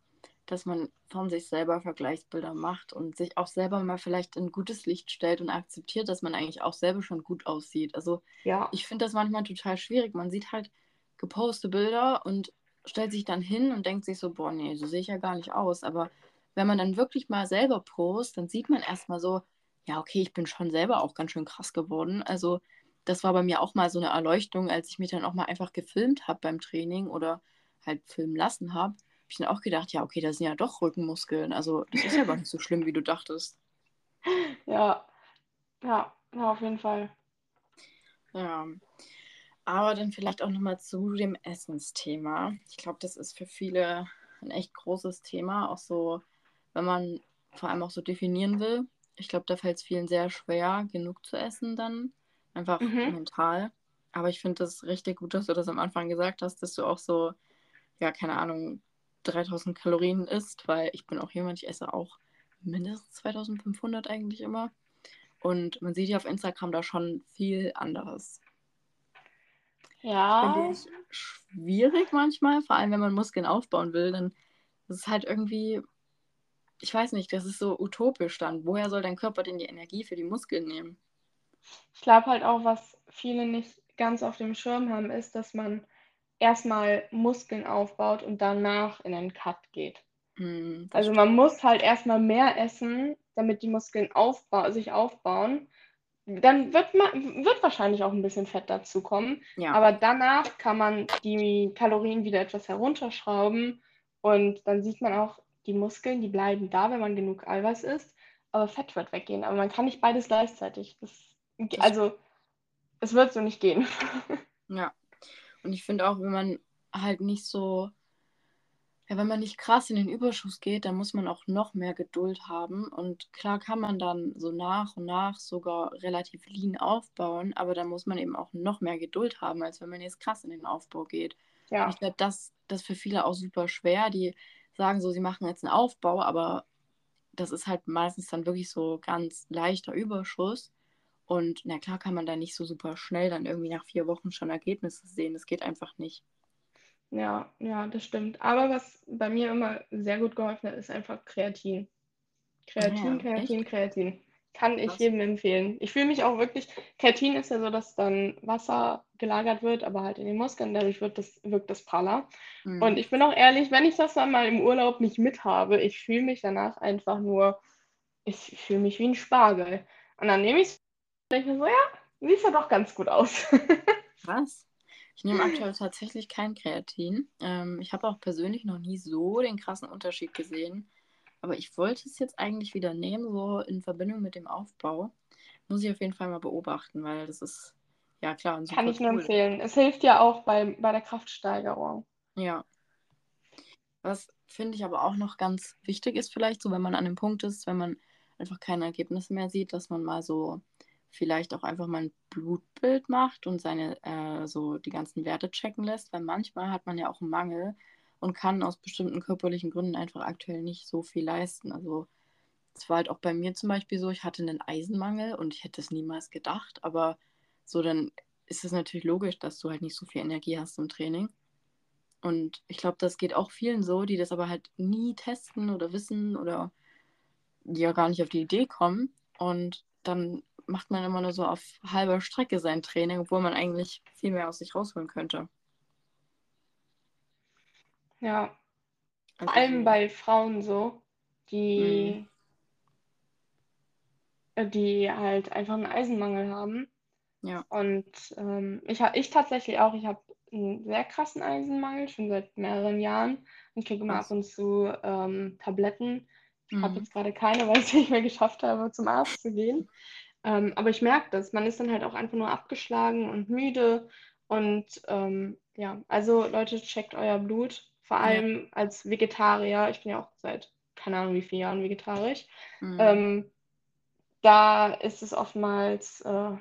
dass man von sich selber Vergleichsbilder macht und sich auch selber mal vielleicht in gutes Licht stellt und akzeptiert, dass man eigentlich auch selber schon gut aussieht. Also Ja, ich finde das manchmal total schwierig. Man sieht halt gepostete Bilder und stellt sich dann hin und denkt sich so, boah, nee, so sehe ich ja gar nicht aus. Aber wenn man dann wirklich mal selber post, dann sieht man erstmal so, ja, okay, ich bin schon selber auch ganz schön krass geworden. Also das war bei mir auch mal so eine Erleuchtung, als ich mich dann auch mal einfach gefilmt habe beim Training oder halt filmen lassen habe. Habe ich dann auch gedacht, ja, okay, das sind ja doch Rückenmuskeln. Also das ist ja gar nicht so schlimm, wie du dachtest. [LAUGHS] ja, ja, ja, auf jeden Fall. Ja. Aber dann vielleicht auch nochmal zu dem Essensthema. Ich glaube, das ist für viele ein echt großes Thema, auch so, wenn man vor allem auch so definieren will. Ich glaube, da fällt es vielen sehr schwer, genug zu essen dann, einfach Mhm. mental. Aber ich finde das richtig gut, dass du das am Anfang gesagt hast, dass du auch so, ja, keine Ahnung, 3000 Kalorien isst, weil ich bin auch jemand, ich esse auch mindestens 2500 eigentlich immer. Und man sieht ja auf Instagram da schon viel anderes. Ja, Finde ich schwierig manchmal, vor allem wenn man Muskeln aufbauen will, dann ist es halt irgendwie, ich weiß nicht, das ist so utopisch dann. Woher soll dein Körper denn die Energie für die Muskeln nehmen? ich glaube halt auch, was viele nicht ganz auf dem Schirm haben, ist, dass man erstmal Muskeln aufbaut und danach in einen Cut geht. Das Also man muss halt erstmal mehr essen, damit die Muskeln aufba sich aufbauen. Dann wird man wird wahrscheinlich auch ein bisschen Fett dazukommen, Ja, aber danach kann man die Kalorien wieder etwas herunterschrauben und dann sieht man auch, die Muskeln, die bleiben da, wenn man genug Eiweiß isst, aber Fett wird weggehen. Aber man kann nicht beides gleichzeitig. Das, also es wird so nicht gehen. [LAUGHS] ja. Und ich finde auch, wenn man halt nicht so, ja, wenn man nicht krass in den Überschuss geht, dann muss man auch noch mehr Geduld haben. Und klar kann man dann so nach und nach sogar relativ lean aufbauen, aber dann muss man eben auch noch mehr Geduld haben, als wenn man jetzt krass in den Aufbau geht. Und Ja, ich glaube, das, das ist für viele auch super schwer. Die sagen so, sie machen jetzt einen Aufbau, aber das ist halt meistens dann wirklich so ganz leichter Überschuss. Und na klar kann man da nicht so super schnell dann irgendwie nach vier Wochen schon Ergebnisse sehen. Das geht einfach nicht. Ja, ja, das stimmt. Aber was bei mir immer sehr gut geholfen hat, ist einfach Kreatin. Kreatin, Ah, Kreatin, Kreatin. Kann ich Krass. jedem empfehlen. Ich fühle mich auch wirklich, Kreatin ist ja so, dass dann Wasser gelagert wird, aber halt in den Muskeln, dadurch wird das, wirkt das praller. Mhm. Und ich bin auch ehrlich, wenn ich das dann mal im Urlaub nicht mit habe, ich fühle mich danach einfach nur, ich fühle mich wie ein Spargel. Und dann nehme ich es und denke mir so, ja, sieht ja doch ganz gut aus. [LAUGHS] Was? Ich nehme aktuell tatsächlich kein Kreatin. Ähm, ich habe auch persönlich noch nie so den krassen Unterschied gesehen. Aber ich wollte es jetzt eigentlich wieder nehmen, so in Verbindung mit dem Aufbau. Muss ich auf jeden Fall mal beobachten, weil das ist, ja klar, Kann ich nur Tool. empfehlen. Es hilft ja auch bei, bei der Kraftsteigerung. Ja. Was finde ich aber auch noch ganz wichtig ist, vielleicht so, wenn man an dem Punkt ist, wenn man einfach keine Ergebnisse mehr sieht, dass man mal so vielleicht auch einfach mal ein Blutbild macht und seine äh, so die ganzen Werte checken lässt, weil manchmal hat man ja auch einen Mangel und kann aus bestimmten körperlichen Gründen einfach aktuell nicht so viel leisten. Also es war halt auch bei mir zum Beispiel so, ich hatte einen Eisenmangel und ich hätte es niemals gedacht, aber so dann ist es natürlich logisch, dass du halt nicht so viel Energie hast im Training. Und ich glaube, das geht auch vielen so, die das aber halt nie testen oder wissen oder die ja gar nicht auf die Idee kommen. Und dann macht man immer nur so auf halber Strecke sein Training, obwohl man eigentlich viel mehr aus sich rausholen könnte. Ja, Also vor allem bei Frauen so, die, äh, die halt einfach einen Eisenmangel haben. Ja. Und ähm, ich, ich tatsächlich auch, ich habe einen sehr krassen Eisenmangel, schon seit mehreren Jahren. Und ich kriege immer ab und zu ähm, Tabletten. Ich habe Mhm. jetzt gerade keine, [LAUGHS] weil ich es nicht mehr geschafft habe, zum Arzt zu gehen. Ähm, aber ich merke das, man ist dann halt auch einfach nur abgeschlagen und müde. Und ähm, ja, also Leute, checkt euer Blut. Vor Ja. allem als Vegetarier. Ich bin ja auch seit keine Ahnung wie vielen Jahren vegetarisch. Mhm. Ähm, da ist es oftmals äh,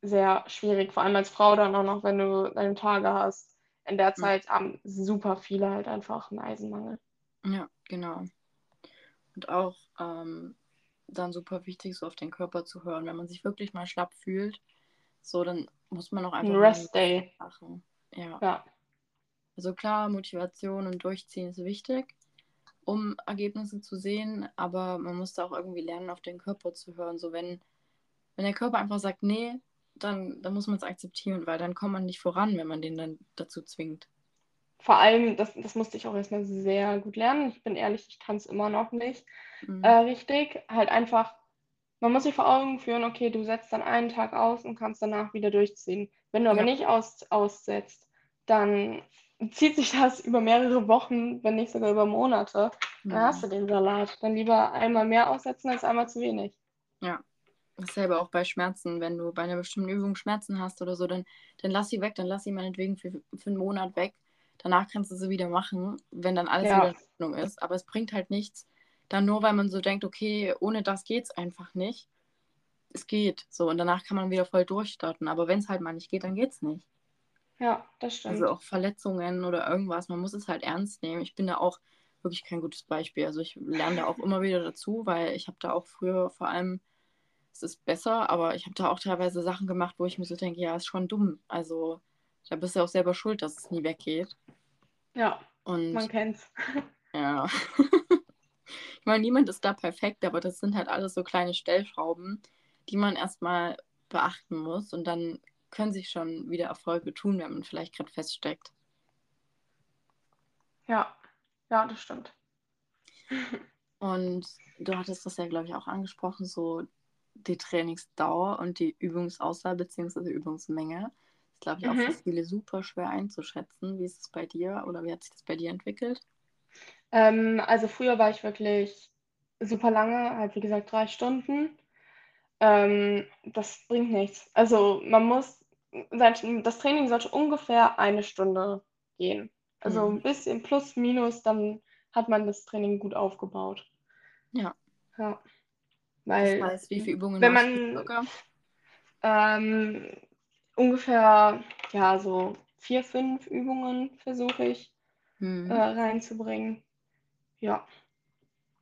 sehr schwierig, vor allem als Frau dann auch noch, wenn du deine Tage hast. In der Zeit haben super viele halt einfach einen Eisenmangel. Ja, genau. Und auch ähm, dann super wichtig, so auf den Körper zu hören. Wenn man sich wirklich mal schlapp fühlt, so dann muss man auch einfach Ein Rest Day. machen. Ja. Ja, Also klar, Motivation und Durchziehen ist wichtig, um Ergebnisse zu sehen, aber man muss da auch irgendwie lernen, auf den Körper zu hören. So wenn, wenn der Körper einfach sagt, nee, dann, dann muss man es akzeptieren, weil dann kommt man nicht voran, wenn man den dann dazu zwingt. Vor allem, das, das musste ich auch erstmal sehr gut lernen. Ich bin ehrlich, ich kann es immer noch nicht Mhm. äh, richtig. Halt einfach, man muss sich vor Augen führen, okay, du setzt dann einen Tag aus und kannst danach wieder durchziehen. Wenn du aber Ja. nicht aus, aussetzt, dann zieht sich das über mehrere Wochen, wenn nicht sogar über Monate. Dann Mhm. hast du den Salat. Dann lieber einmal mehr aussetzen als einmal zu wenig. Ja. Dasselbe auch bei Schmerzen. Wenn du bei einer bestimmten Übung Schmerzen hast oder so, dann, dann lass sie weg, dann lass sie meinetwegen für, für einen Monat weg. Danach kannst du sie wieder machen, wenn dann alles Ja. wieder in Ordnung ist. Aber es bringt halt nichts, dann nur weil man so denkt, okay, ohne das geht's einfach nicht. es geht. So, und danach kann man wieder voll durchstarten. Aber wenn es halt mal nicht geht, dann geht es nicht. Ja, das stimmt. Also auch Verletzungen oder irgendwas, man muss es halt ernst nehmen. Ich bin da auch wirklich kein gutes Beispiel. Also ich lerne da auch immer wieder dazu, weil ich habe da auch früher vor allem, es ist besser, aber ich habe da auch teilweise Sachen gemacht, wo ich mir so denke, ja, ist schon dumm. Also da bist du auch selber schuld, dass es nie weggeht. Ja, Und man kennt's. [LAUGHS] ja. ich meine, niemand ist da perfekt, aber das sind halt alles so kleine Stellschrauben, die man erstmal beachten muss und dann können sich schon wieder Erfolge tun, wenn man vielleicht gerade feststeckt. Ja, ja, das stimmt. [LAUGHS] Und du hattest das ja, glaube ich, auch angesprochen, so die Trainingsdauer und die Übungsauswahl bzw. Übungsmenge. Ist, glaube ich, auch für Mhm. viele super schwer einzuschätzen. Wie ist es bei dir oder wie hat sich das bei dir entwickelt? Ähm, also früher war ich wirklich super lange, halt wie gesagt drei Stunden. Ähm, das bringt nichts. Also man muss, das Training sollte ungefähr eine Stunde gehen. Also Mhm. ein bisschen plus, minus, dann hat man das Training gut aufgebaut. Ja. Ja. Das Weil heißt, wie viele Übungen wenn man ähm, ungefähr, ja, so vier, fünf Übungen versuche ich äh, Hm. reinzubringen. Ja.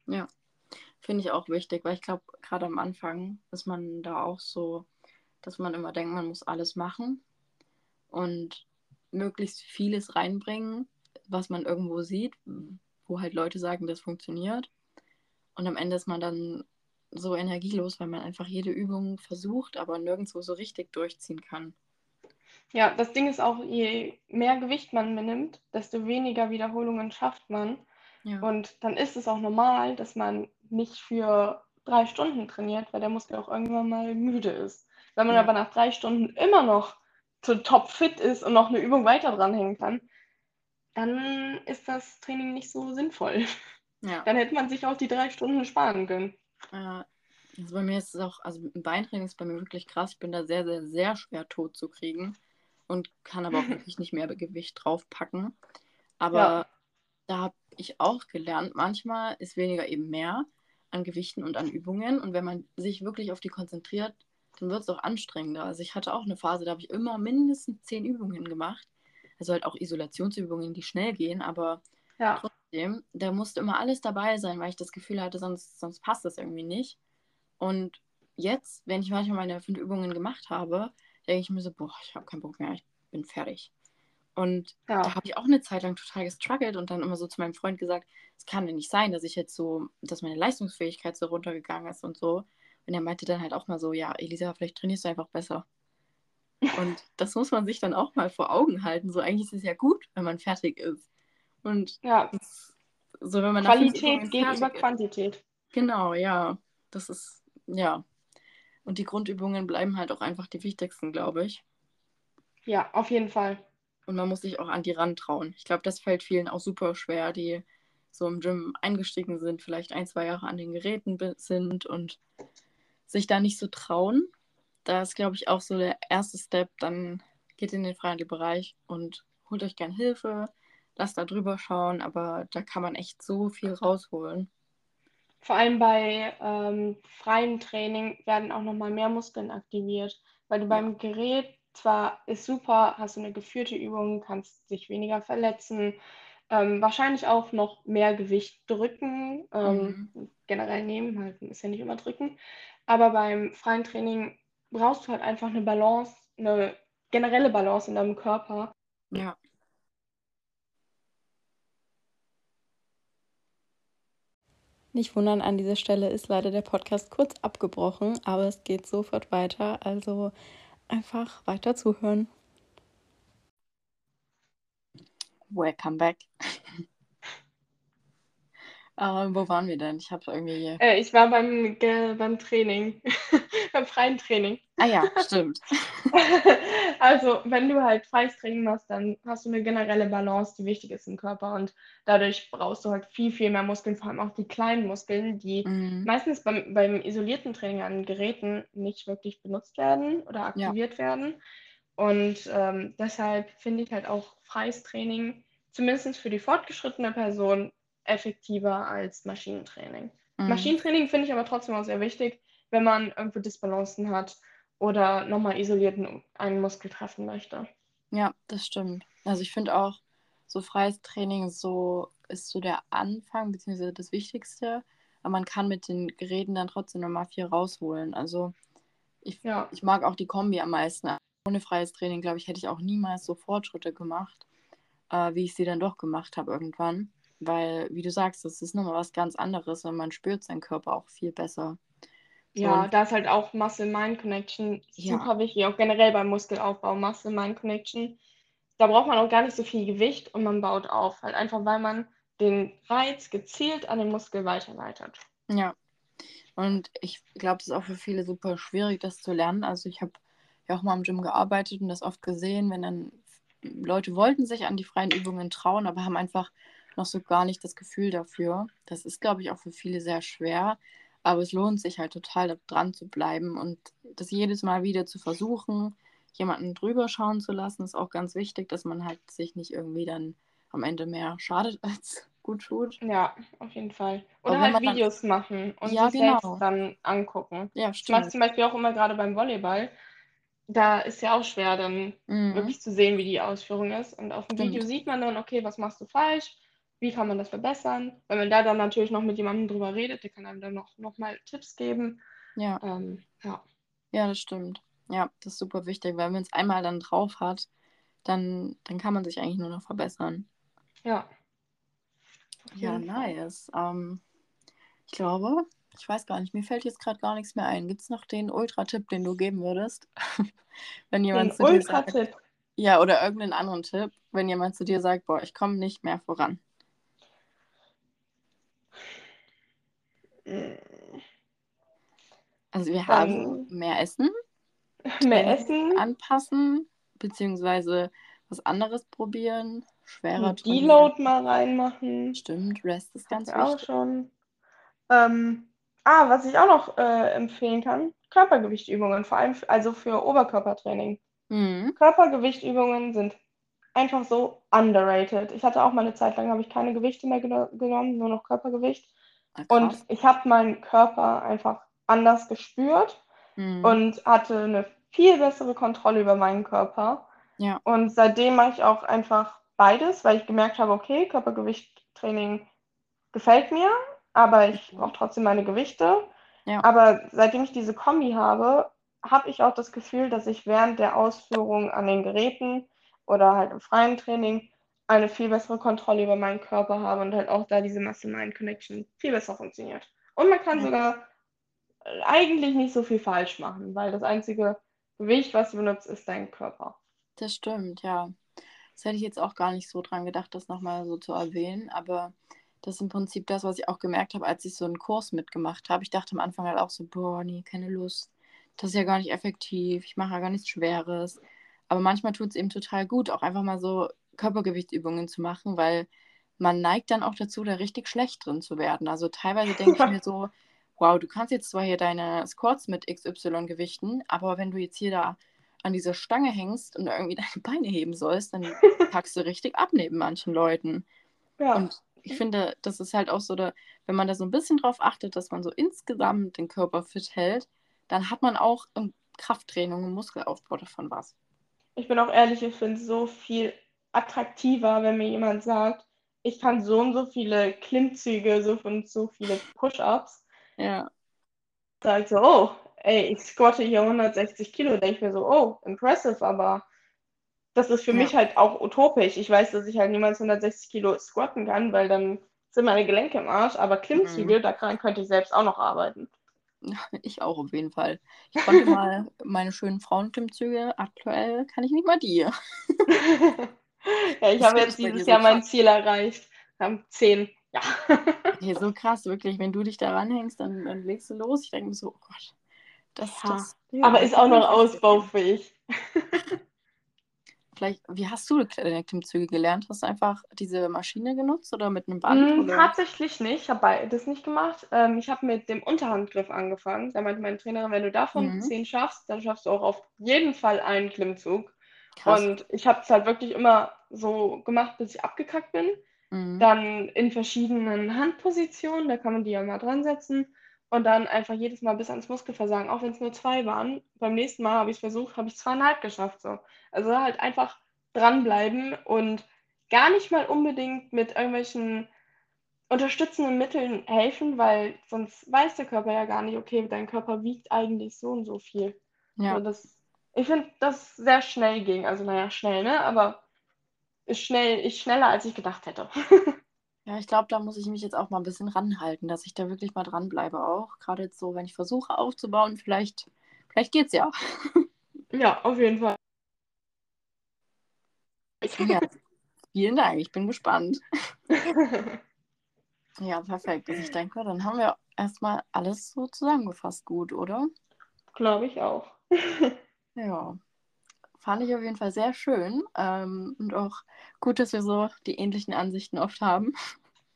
Ja, finde ich auch wichtig, weil ich glaube, gerade am Anfang ist man da auch so, dass man immer denkt, man muss alles machen und möglichst vieles reinbringen, was man irgendwo sieht, wo halt Leute sagen, das funktioniert. Und am Ende ist man dann so energielos, weil man einfach jede Übung versucht, aber nirgendwo so richtig durchziehen kann. Ja, das Ding ist auch, je mehr Gewicht man nimmt, desto weniger Wiederholungen schafft man. Ja, Und dann ist es auch normal, dass man nicht für drei Stunden trainiert, weil der Muskel auch irgendwann mal müde ist. Wenn man Ja. aber nach drei Stunden immer noch so top fit ist und noch eine Übung weiter dranhängen kann, dann ist das Training nicht so sinnvoll. ja. Dann hätte man sich auch die drei Stunden sparen können. Äh, also bei mir ist es auch, also Beintraining ist bei mir wirklich krass. Ich bin da sehr, sehr, sehr schwer tot zu kriegen und kann aber auch wirklich nicht mehr Gewicht draufpacken. Aber Ja. da habe ich auch gelernt, manchmal ist weniger eben mehr an Gewichten und an Übungen. Und wenn man sich wirklich auf die konzentriert, dann wird es auch anstrengender. Also ich hatte auch eine Phase, da habe ich immer mindestens zehn Übungen gemacht. Also halt auch Isolationsübungen, die schnell gehen, aber Ja, trotzdem, da musste immer alles dabei sein, weil ich das Gefühl hatte, sonst, sonst passt das irgendwie nicht. Und jetzt, wenn ich manchmal meine fünf Übungen gemacht habe, denke ich mir so, boah, ich habe keinen Bock mehr, ich bin fertig. Und ja. da habe ich auch eine Zeit lang total gestruggelt und dann immer so zu meinem Freund gesagt, es kann ja nicht sein, dass ich jetzt so, dass meine Leistungsfähigkeit so runtergegangen ist und so. Und er meinte dann halt auch mal so, ja, Elisa, vielleicht trainierst du einfach besser. [LAUGHS] Und das muss man sich dann auch mal vor Augen halten. So, eigentlich ist es ja gut, wenn man fertig ist. Und Ja, so, wenn man Qualität Übungen geht fertig über ist. Quantität. Genau, ja. Das ist, ja. Und die Grundübungen bleiben halt auch einfach die wichtigsten, glaube ich. Ja, auf jeden Fall. Und man muss sich auch an die rantrauen. Ich glaube, das fällt vielen auch super schwer, die so im Gym eingestiegen sind, vielleicht ein, zwei Jahre an den Geräten sind und sich da nicht so trauen. Da ist, glaube ich, auch so der erste Step. Dann geht in den freien Bereich und holt euch gern Hilfe, lasst da drüber schauen, aber da kann man echt so viel rausholen. Vor allem bei ähm, freiem Training werden auch nochmal mehr Muskeln aktiviert, weil du beim Gerät zwar ist super, hast du eine geführte Übung, kannst dich weniger verletzen, ähm, wahrscheinlich auch noch mehr Gewicht drücken, ähm, generell nehmen, halt ist ja nicht immer drücken, aber beim freien Training brauchst du halt einfach eine Balance, eine generelle Balance in deinem Körper. Ja. Nicht wundern, an dieser Stelle ist leider der Podcast kurz abgebrochen, aber es geht sofort weiter. Also einfach weiter zuhören. Welcome back. [LAUGHS] ähm, wo waren wir denn? Ich habe irgendwie. Äh, ich war beim, beim Training, [LAUGHS] beim freien Training. Ah ja, stimmt. [LAUGHS] Also, wenn du halt freies Training machst, dann hast du eine generelle Balance, die wichtig ist im Körper und dadurch brauchst du halt viel, viel mehr Muskeln, vor allem auch die kleinen Muskeln, die Mhm. meistens beim, beim isolierten Training an Geräten nicht wirklich benutzt werden oder Ja. aktiviert werden. Und ähm, deshalb finde ich halt auch freies Training, zumindest für die fortgeschrittene Person, effektiver als Maschinentraining. Mhm. Maschinentraining finde ich aber trotzdem auch sehr wichtig, wenn man irgendwo Disbalancen hat oder nochmal isoliert einen Muskel treffen möchte. Ja, das stimmt. Also ich finde auch, so freies Training so ist so der Anfang, beziehungsweise das Wichtigste. Aber man kann mit den Geräten dann trotzdem nochmal viel rausholen. Also ich, ja. ich mag auch die Kombi am meisten. Ohne freies Training, glaube ich, hätte ich auch niemals so Fortschritte gemacht, äh, wie ich sie dann doch gemacht habe irgendwann. Weil, wie du sagst, das ist nochmal was ganz anderes und man spürt seinen Körper auch viel besser. Ja, und, da ist halt auch Muscle-Mind-Connection super ja. wichtig, auch generell beim Muskelaufbau, Muscle-Mind-Connection. Da braucht man auch gar nicht so viel Gewicht und man baut auf, halt einfach, weil man den Reiz gezielt an den Muskel weiterleitet. Ja, und ich glaube, es ist auch für viele super schwierig, das zu lernen. Also ich habe ja auch mal im Gym gearbeitet und das oft gesehen, wenn dann Leute wollten sich an die freien Übungen trauen, aber haben einfach noch so gar nicht das Gefühl dafür. Das ist, glaube ich, auch für viele sehr schwer. Aber es lohnt sich halt total, dran zu bleiben und das jedes Mal wieder zu versuchen, jemanden drüber schauen zu lassen, ist auch ganz wichtig, dass man halt sich nicht irgendwie dann am Ende mehr schadet [LAUGHS] als gut tut. Ja, auf jeden Fall. Oder halt Videos dann... machen und ja, sich genau. selbst dann angucken. Ja, stimmt. Ich mache zum Beispiel auch immer gerade beim Volleyball. Da ist ja auch schwer, dann mhm. wirklich zu sehen, wie die Ausführung ist. Und auf dem stimmt. Video sieht man dann, okay, was machst du falsch? Wie kann man das verbessern. Wenn man da dann natürlich noch mit jemandem drüber redet, der kann einem dann noch, noch mal Tipps geben. Ja. Ähm, ja. Ja, das stimmt. Ja, das ist super wichtig, weil wenn es einmal dann drauf hat, dann, dann kann man sich eigentlich nur noch verbessern. Ja. Ja, nice. Ähm, ich glaube, ich weiß gar nicht, mir fällt jetzt gerade gar nichts mehr ein. Gibt es noch den Ultra-Tipp, den du geben würdest? [LAUGHS] wenn jemand den zu dir sagt. Ja, oder irgendeinen anderen Tipp, wenn jemand zu dir sagt, boah, ich komme nicht mehr voran. Also wir haben mehr Essen. Mehr Essen. Anpassen, beziehungsweise was anderes probieren. Schwerer Deload mal reinmachen. Stimmt, Rest ist ganz wichtig. auch schon. Ähm, ah, was ich auch noch äh, empfehlen kann, Körpergewichtübungen, vor allem also für Oberkörpertraining. Mhm. Körpergewichtübungen sind einfach so underrated. Ich hatte auch mal eine Zeit lang, habe ich keine Gewichte mehr genommen, nur noch Körpergewicht. Ah, und ich habe meinen Körper einfach anders gespürt mhm. und hatte eine viel bessere Kontrolle über meinen Körper. Ja. Und seitdem mache ich auch einfach beides, weil ich gemerkt habe, okay, Körpergewichttraining gefällt mir, aber ich brauche trotzdem meine Gewichte. Ja. Aber seitdem ich diese Kombi habe, habe ich auch das Gefühl, dass ich während der Ausführung an den Geräten oder halt im freien Training eine viel bessere Kontrolle über meinen Körper habe und halt auch da diese Muscle-Mind-Connection viel besser funktioniert. Und man kann ja. sogar äh, eigentlich nicht so viel falsch machen, weil das einzige Gewicht, was du benutzt, ist dein Körper. Das stimmt, ja. Das hätte ich jetzt auch gar nicht so dran gedacht, das nochmal so zu erwähnen, aber das ist im Prinzip das, was ich auch gemerkt habe, als ich so einen Kurs mitgemacht habe. Ich dachte am Anfang halt auch so, boah, nee, keine Lust. Das ist ja gar nicht effektiv. Ich mache ja gar nichts Schweres. Aber manchmal tut es eben total gut, auch einfach mal so Körpergewichtsübungen zu machen, weil man neigt dann auch dazu, da richtig schlecht drin zu werden. Also teilweise denke ich mir so, [LAUGHS] wow, du kannst jetzt zwar hier deine Squats mit XY gewichten, aber wenn du jetzt hier da an dieser Stange hängst und irgendwie [LAUGHS] deine Beine heben sollst, dann [LAUGHS] packst du richtig ab neben manchen Leuten. Ja. Und ich finde, das ist halt auch so, da, wenn man da so ein bisschen drauf achtet, dass man so insgesamt den Körper fit hält, dann hat man auch im Krafttraining und Muskelaufbau davon was. Ich bin auch ehrlich, ich finde so viel attraktiver, wenn mir jemand sagt, ich kann so und so viele Klimmzüge, so und so viele Push-Ups. Ja. Sagt so, oh, ey, ich squatte hier 160 Kilo, denke ich mir so, oh, impressive, aber das ist für ja. mich halt auch utopisch. Ich weiß, dass ich halt niemals 160 Kilo squatten kann, weil dann sind meine Gelenke im Arsch, aber Klimmzüge, mhm. daran könnte ich selbst auch noch arbeiten. [LAUGHS] Ich auch auf jeden Fall. Ich konnte mal meine schönen Frauenklimmzüge, aktuell kann ich nicht mal die. [LAUGHS] [LAUGHS] [LAUGHS] Ja, ich habe jetzt dieses Jahr so mein Ziel erreicht. Wir haben zehn. Ja. [LAUGHS] Okay, so krass, wirklich. Wenn du dich da ranhängst, dann, dann legst du los. Ich denke mir so, oh Gott. Das, ja. das, ja, Aber ist auch noch ausbaufähig. [LAUGHS] Vielleicht, wie hast du deine Klimmzüge gelernt? Hast du einfach diese Maschine genutzt oder mit einem Band? Mm, tatsächlich nicht. Ich habe beides nicht gemacht. Ähm, ich habe mit dem Unterhandgriff angefangen. Da meinte meine Trainerin, wenn du davon mhm. zehn schaffst, dann schaffst du auch auf jeden Fall einen Klimmzug. Krass. Und ich habe es halt wirklich immer so gemacht, bis ich abgekackt bin. Mhm. Dann in verschiedenen Handpositionen, da kann man die ja mal dran setzen. und dann einfach jedes Mal bis ans Muskelversagen, auch wenn es nur zwei waren. Beim nächsten Mal habe ich es versucht, habe ich zweieinhalb geschafft. So. Also halt einfach dranbleiben und gar nicht mal unbedingt mit irgendwelchen unterstützenden Mitteln helfen, weil sonst weiß der Körper ja gar nicht, okay, dein Körper wiegt eigentlich so und so viel. Ja. Also das, ich finde, das sehr schnell ging. Also naja, schnell, ne? Aber ist schnell, ist schneller, als ich gedacht hätte. [LAUGHS] Ja, ich glaube, da muss ich mich jetzt auch mal ein bisschen ranhalten, dass ich da wirklich mal dranbleibe auch. Gerade jetzt so, wenn ich versuche aufzubauen, vielleicht, vielleicht geht's ja. [LAUGHS] Ja, auf jeden Fall. Ja, [LAUGHS] vielen Dank, ich bin gespannt. ja, perfekt. Also ich denke, dann haben wir erstmal alles so zusammengefasst gut, oder? Glaube ich auch. Ja fand ich auf jeden Fall sehr schön. Ähm, und auch gut, dass wir so die ähnlichen Ansichten oft haben.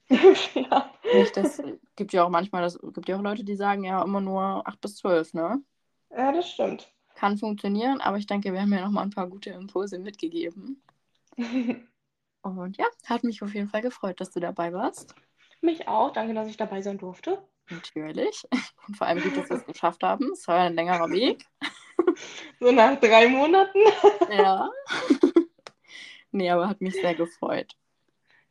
[LAUGHS] ja. Nicht, das gibt ja auch manchmal, das gibt ja auch Leute, die sagen ja immer nur 8 bis 12, ne? Ja, das stimmt. Kann funktionieren, aber ich denke, wir haben ja noch mal ein paar gute Impulse mitgegeben. [LAUGHS] und ja, hat mich auf jeden Fall gefreut, dass du dabei warst. Mich auch. Danke, dass ich dabei sein durfte. Natürlich. [LAUGHS] Und vor allem gut, dass wir es geschafft haben. Es war ein längerer Weg. [LAUGHS] So nach drei Monaten. Ja. [LAUGHS] Nee, aber hat mich sehr gefreut.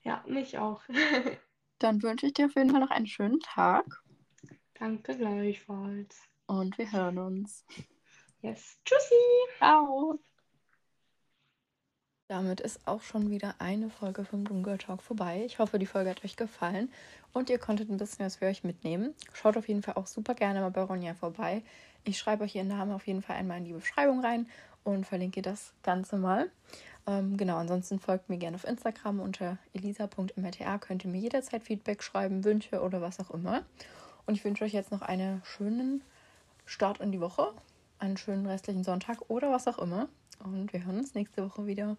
Ja, mich auch. [LAUGHS] Dann wünsche ich dir auf jeden Fall noch einen schönen Tag. Danke gleichfalls. Und wir hören uns. Yes. Tschüssi. Ciao. Damit ist auch schon wieder eine Folge vom Bloom Girl Talk vorbei. Ich hoffe, die Folge hat euch gefallen und ihr konntet ein bisschen was für euch mitnehmen. Schaut auf jeden Fall auch super gerne mal bei Ronja vorbei. Ich schreibe euch ihren Namen auf jeden Fall einmal in die Beschreibung rein und verlinke das Ganze mal. Ähm, genau, ansonsten folgt mir gerne auf Instagram unter elisa.mrta. Könnt ihr mir jederzeit Feedback schreiben, Wünsche oder was auch immer. Und ich wünsche euch jetzt noch einen schönen Start in die Woche, einen schönen restlichen Sonntag oder was auch immer. Und wir hören uns nächste Woche wieder.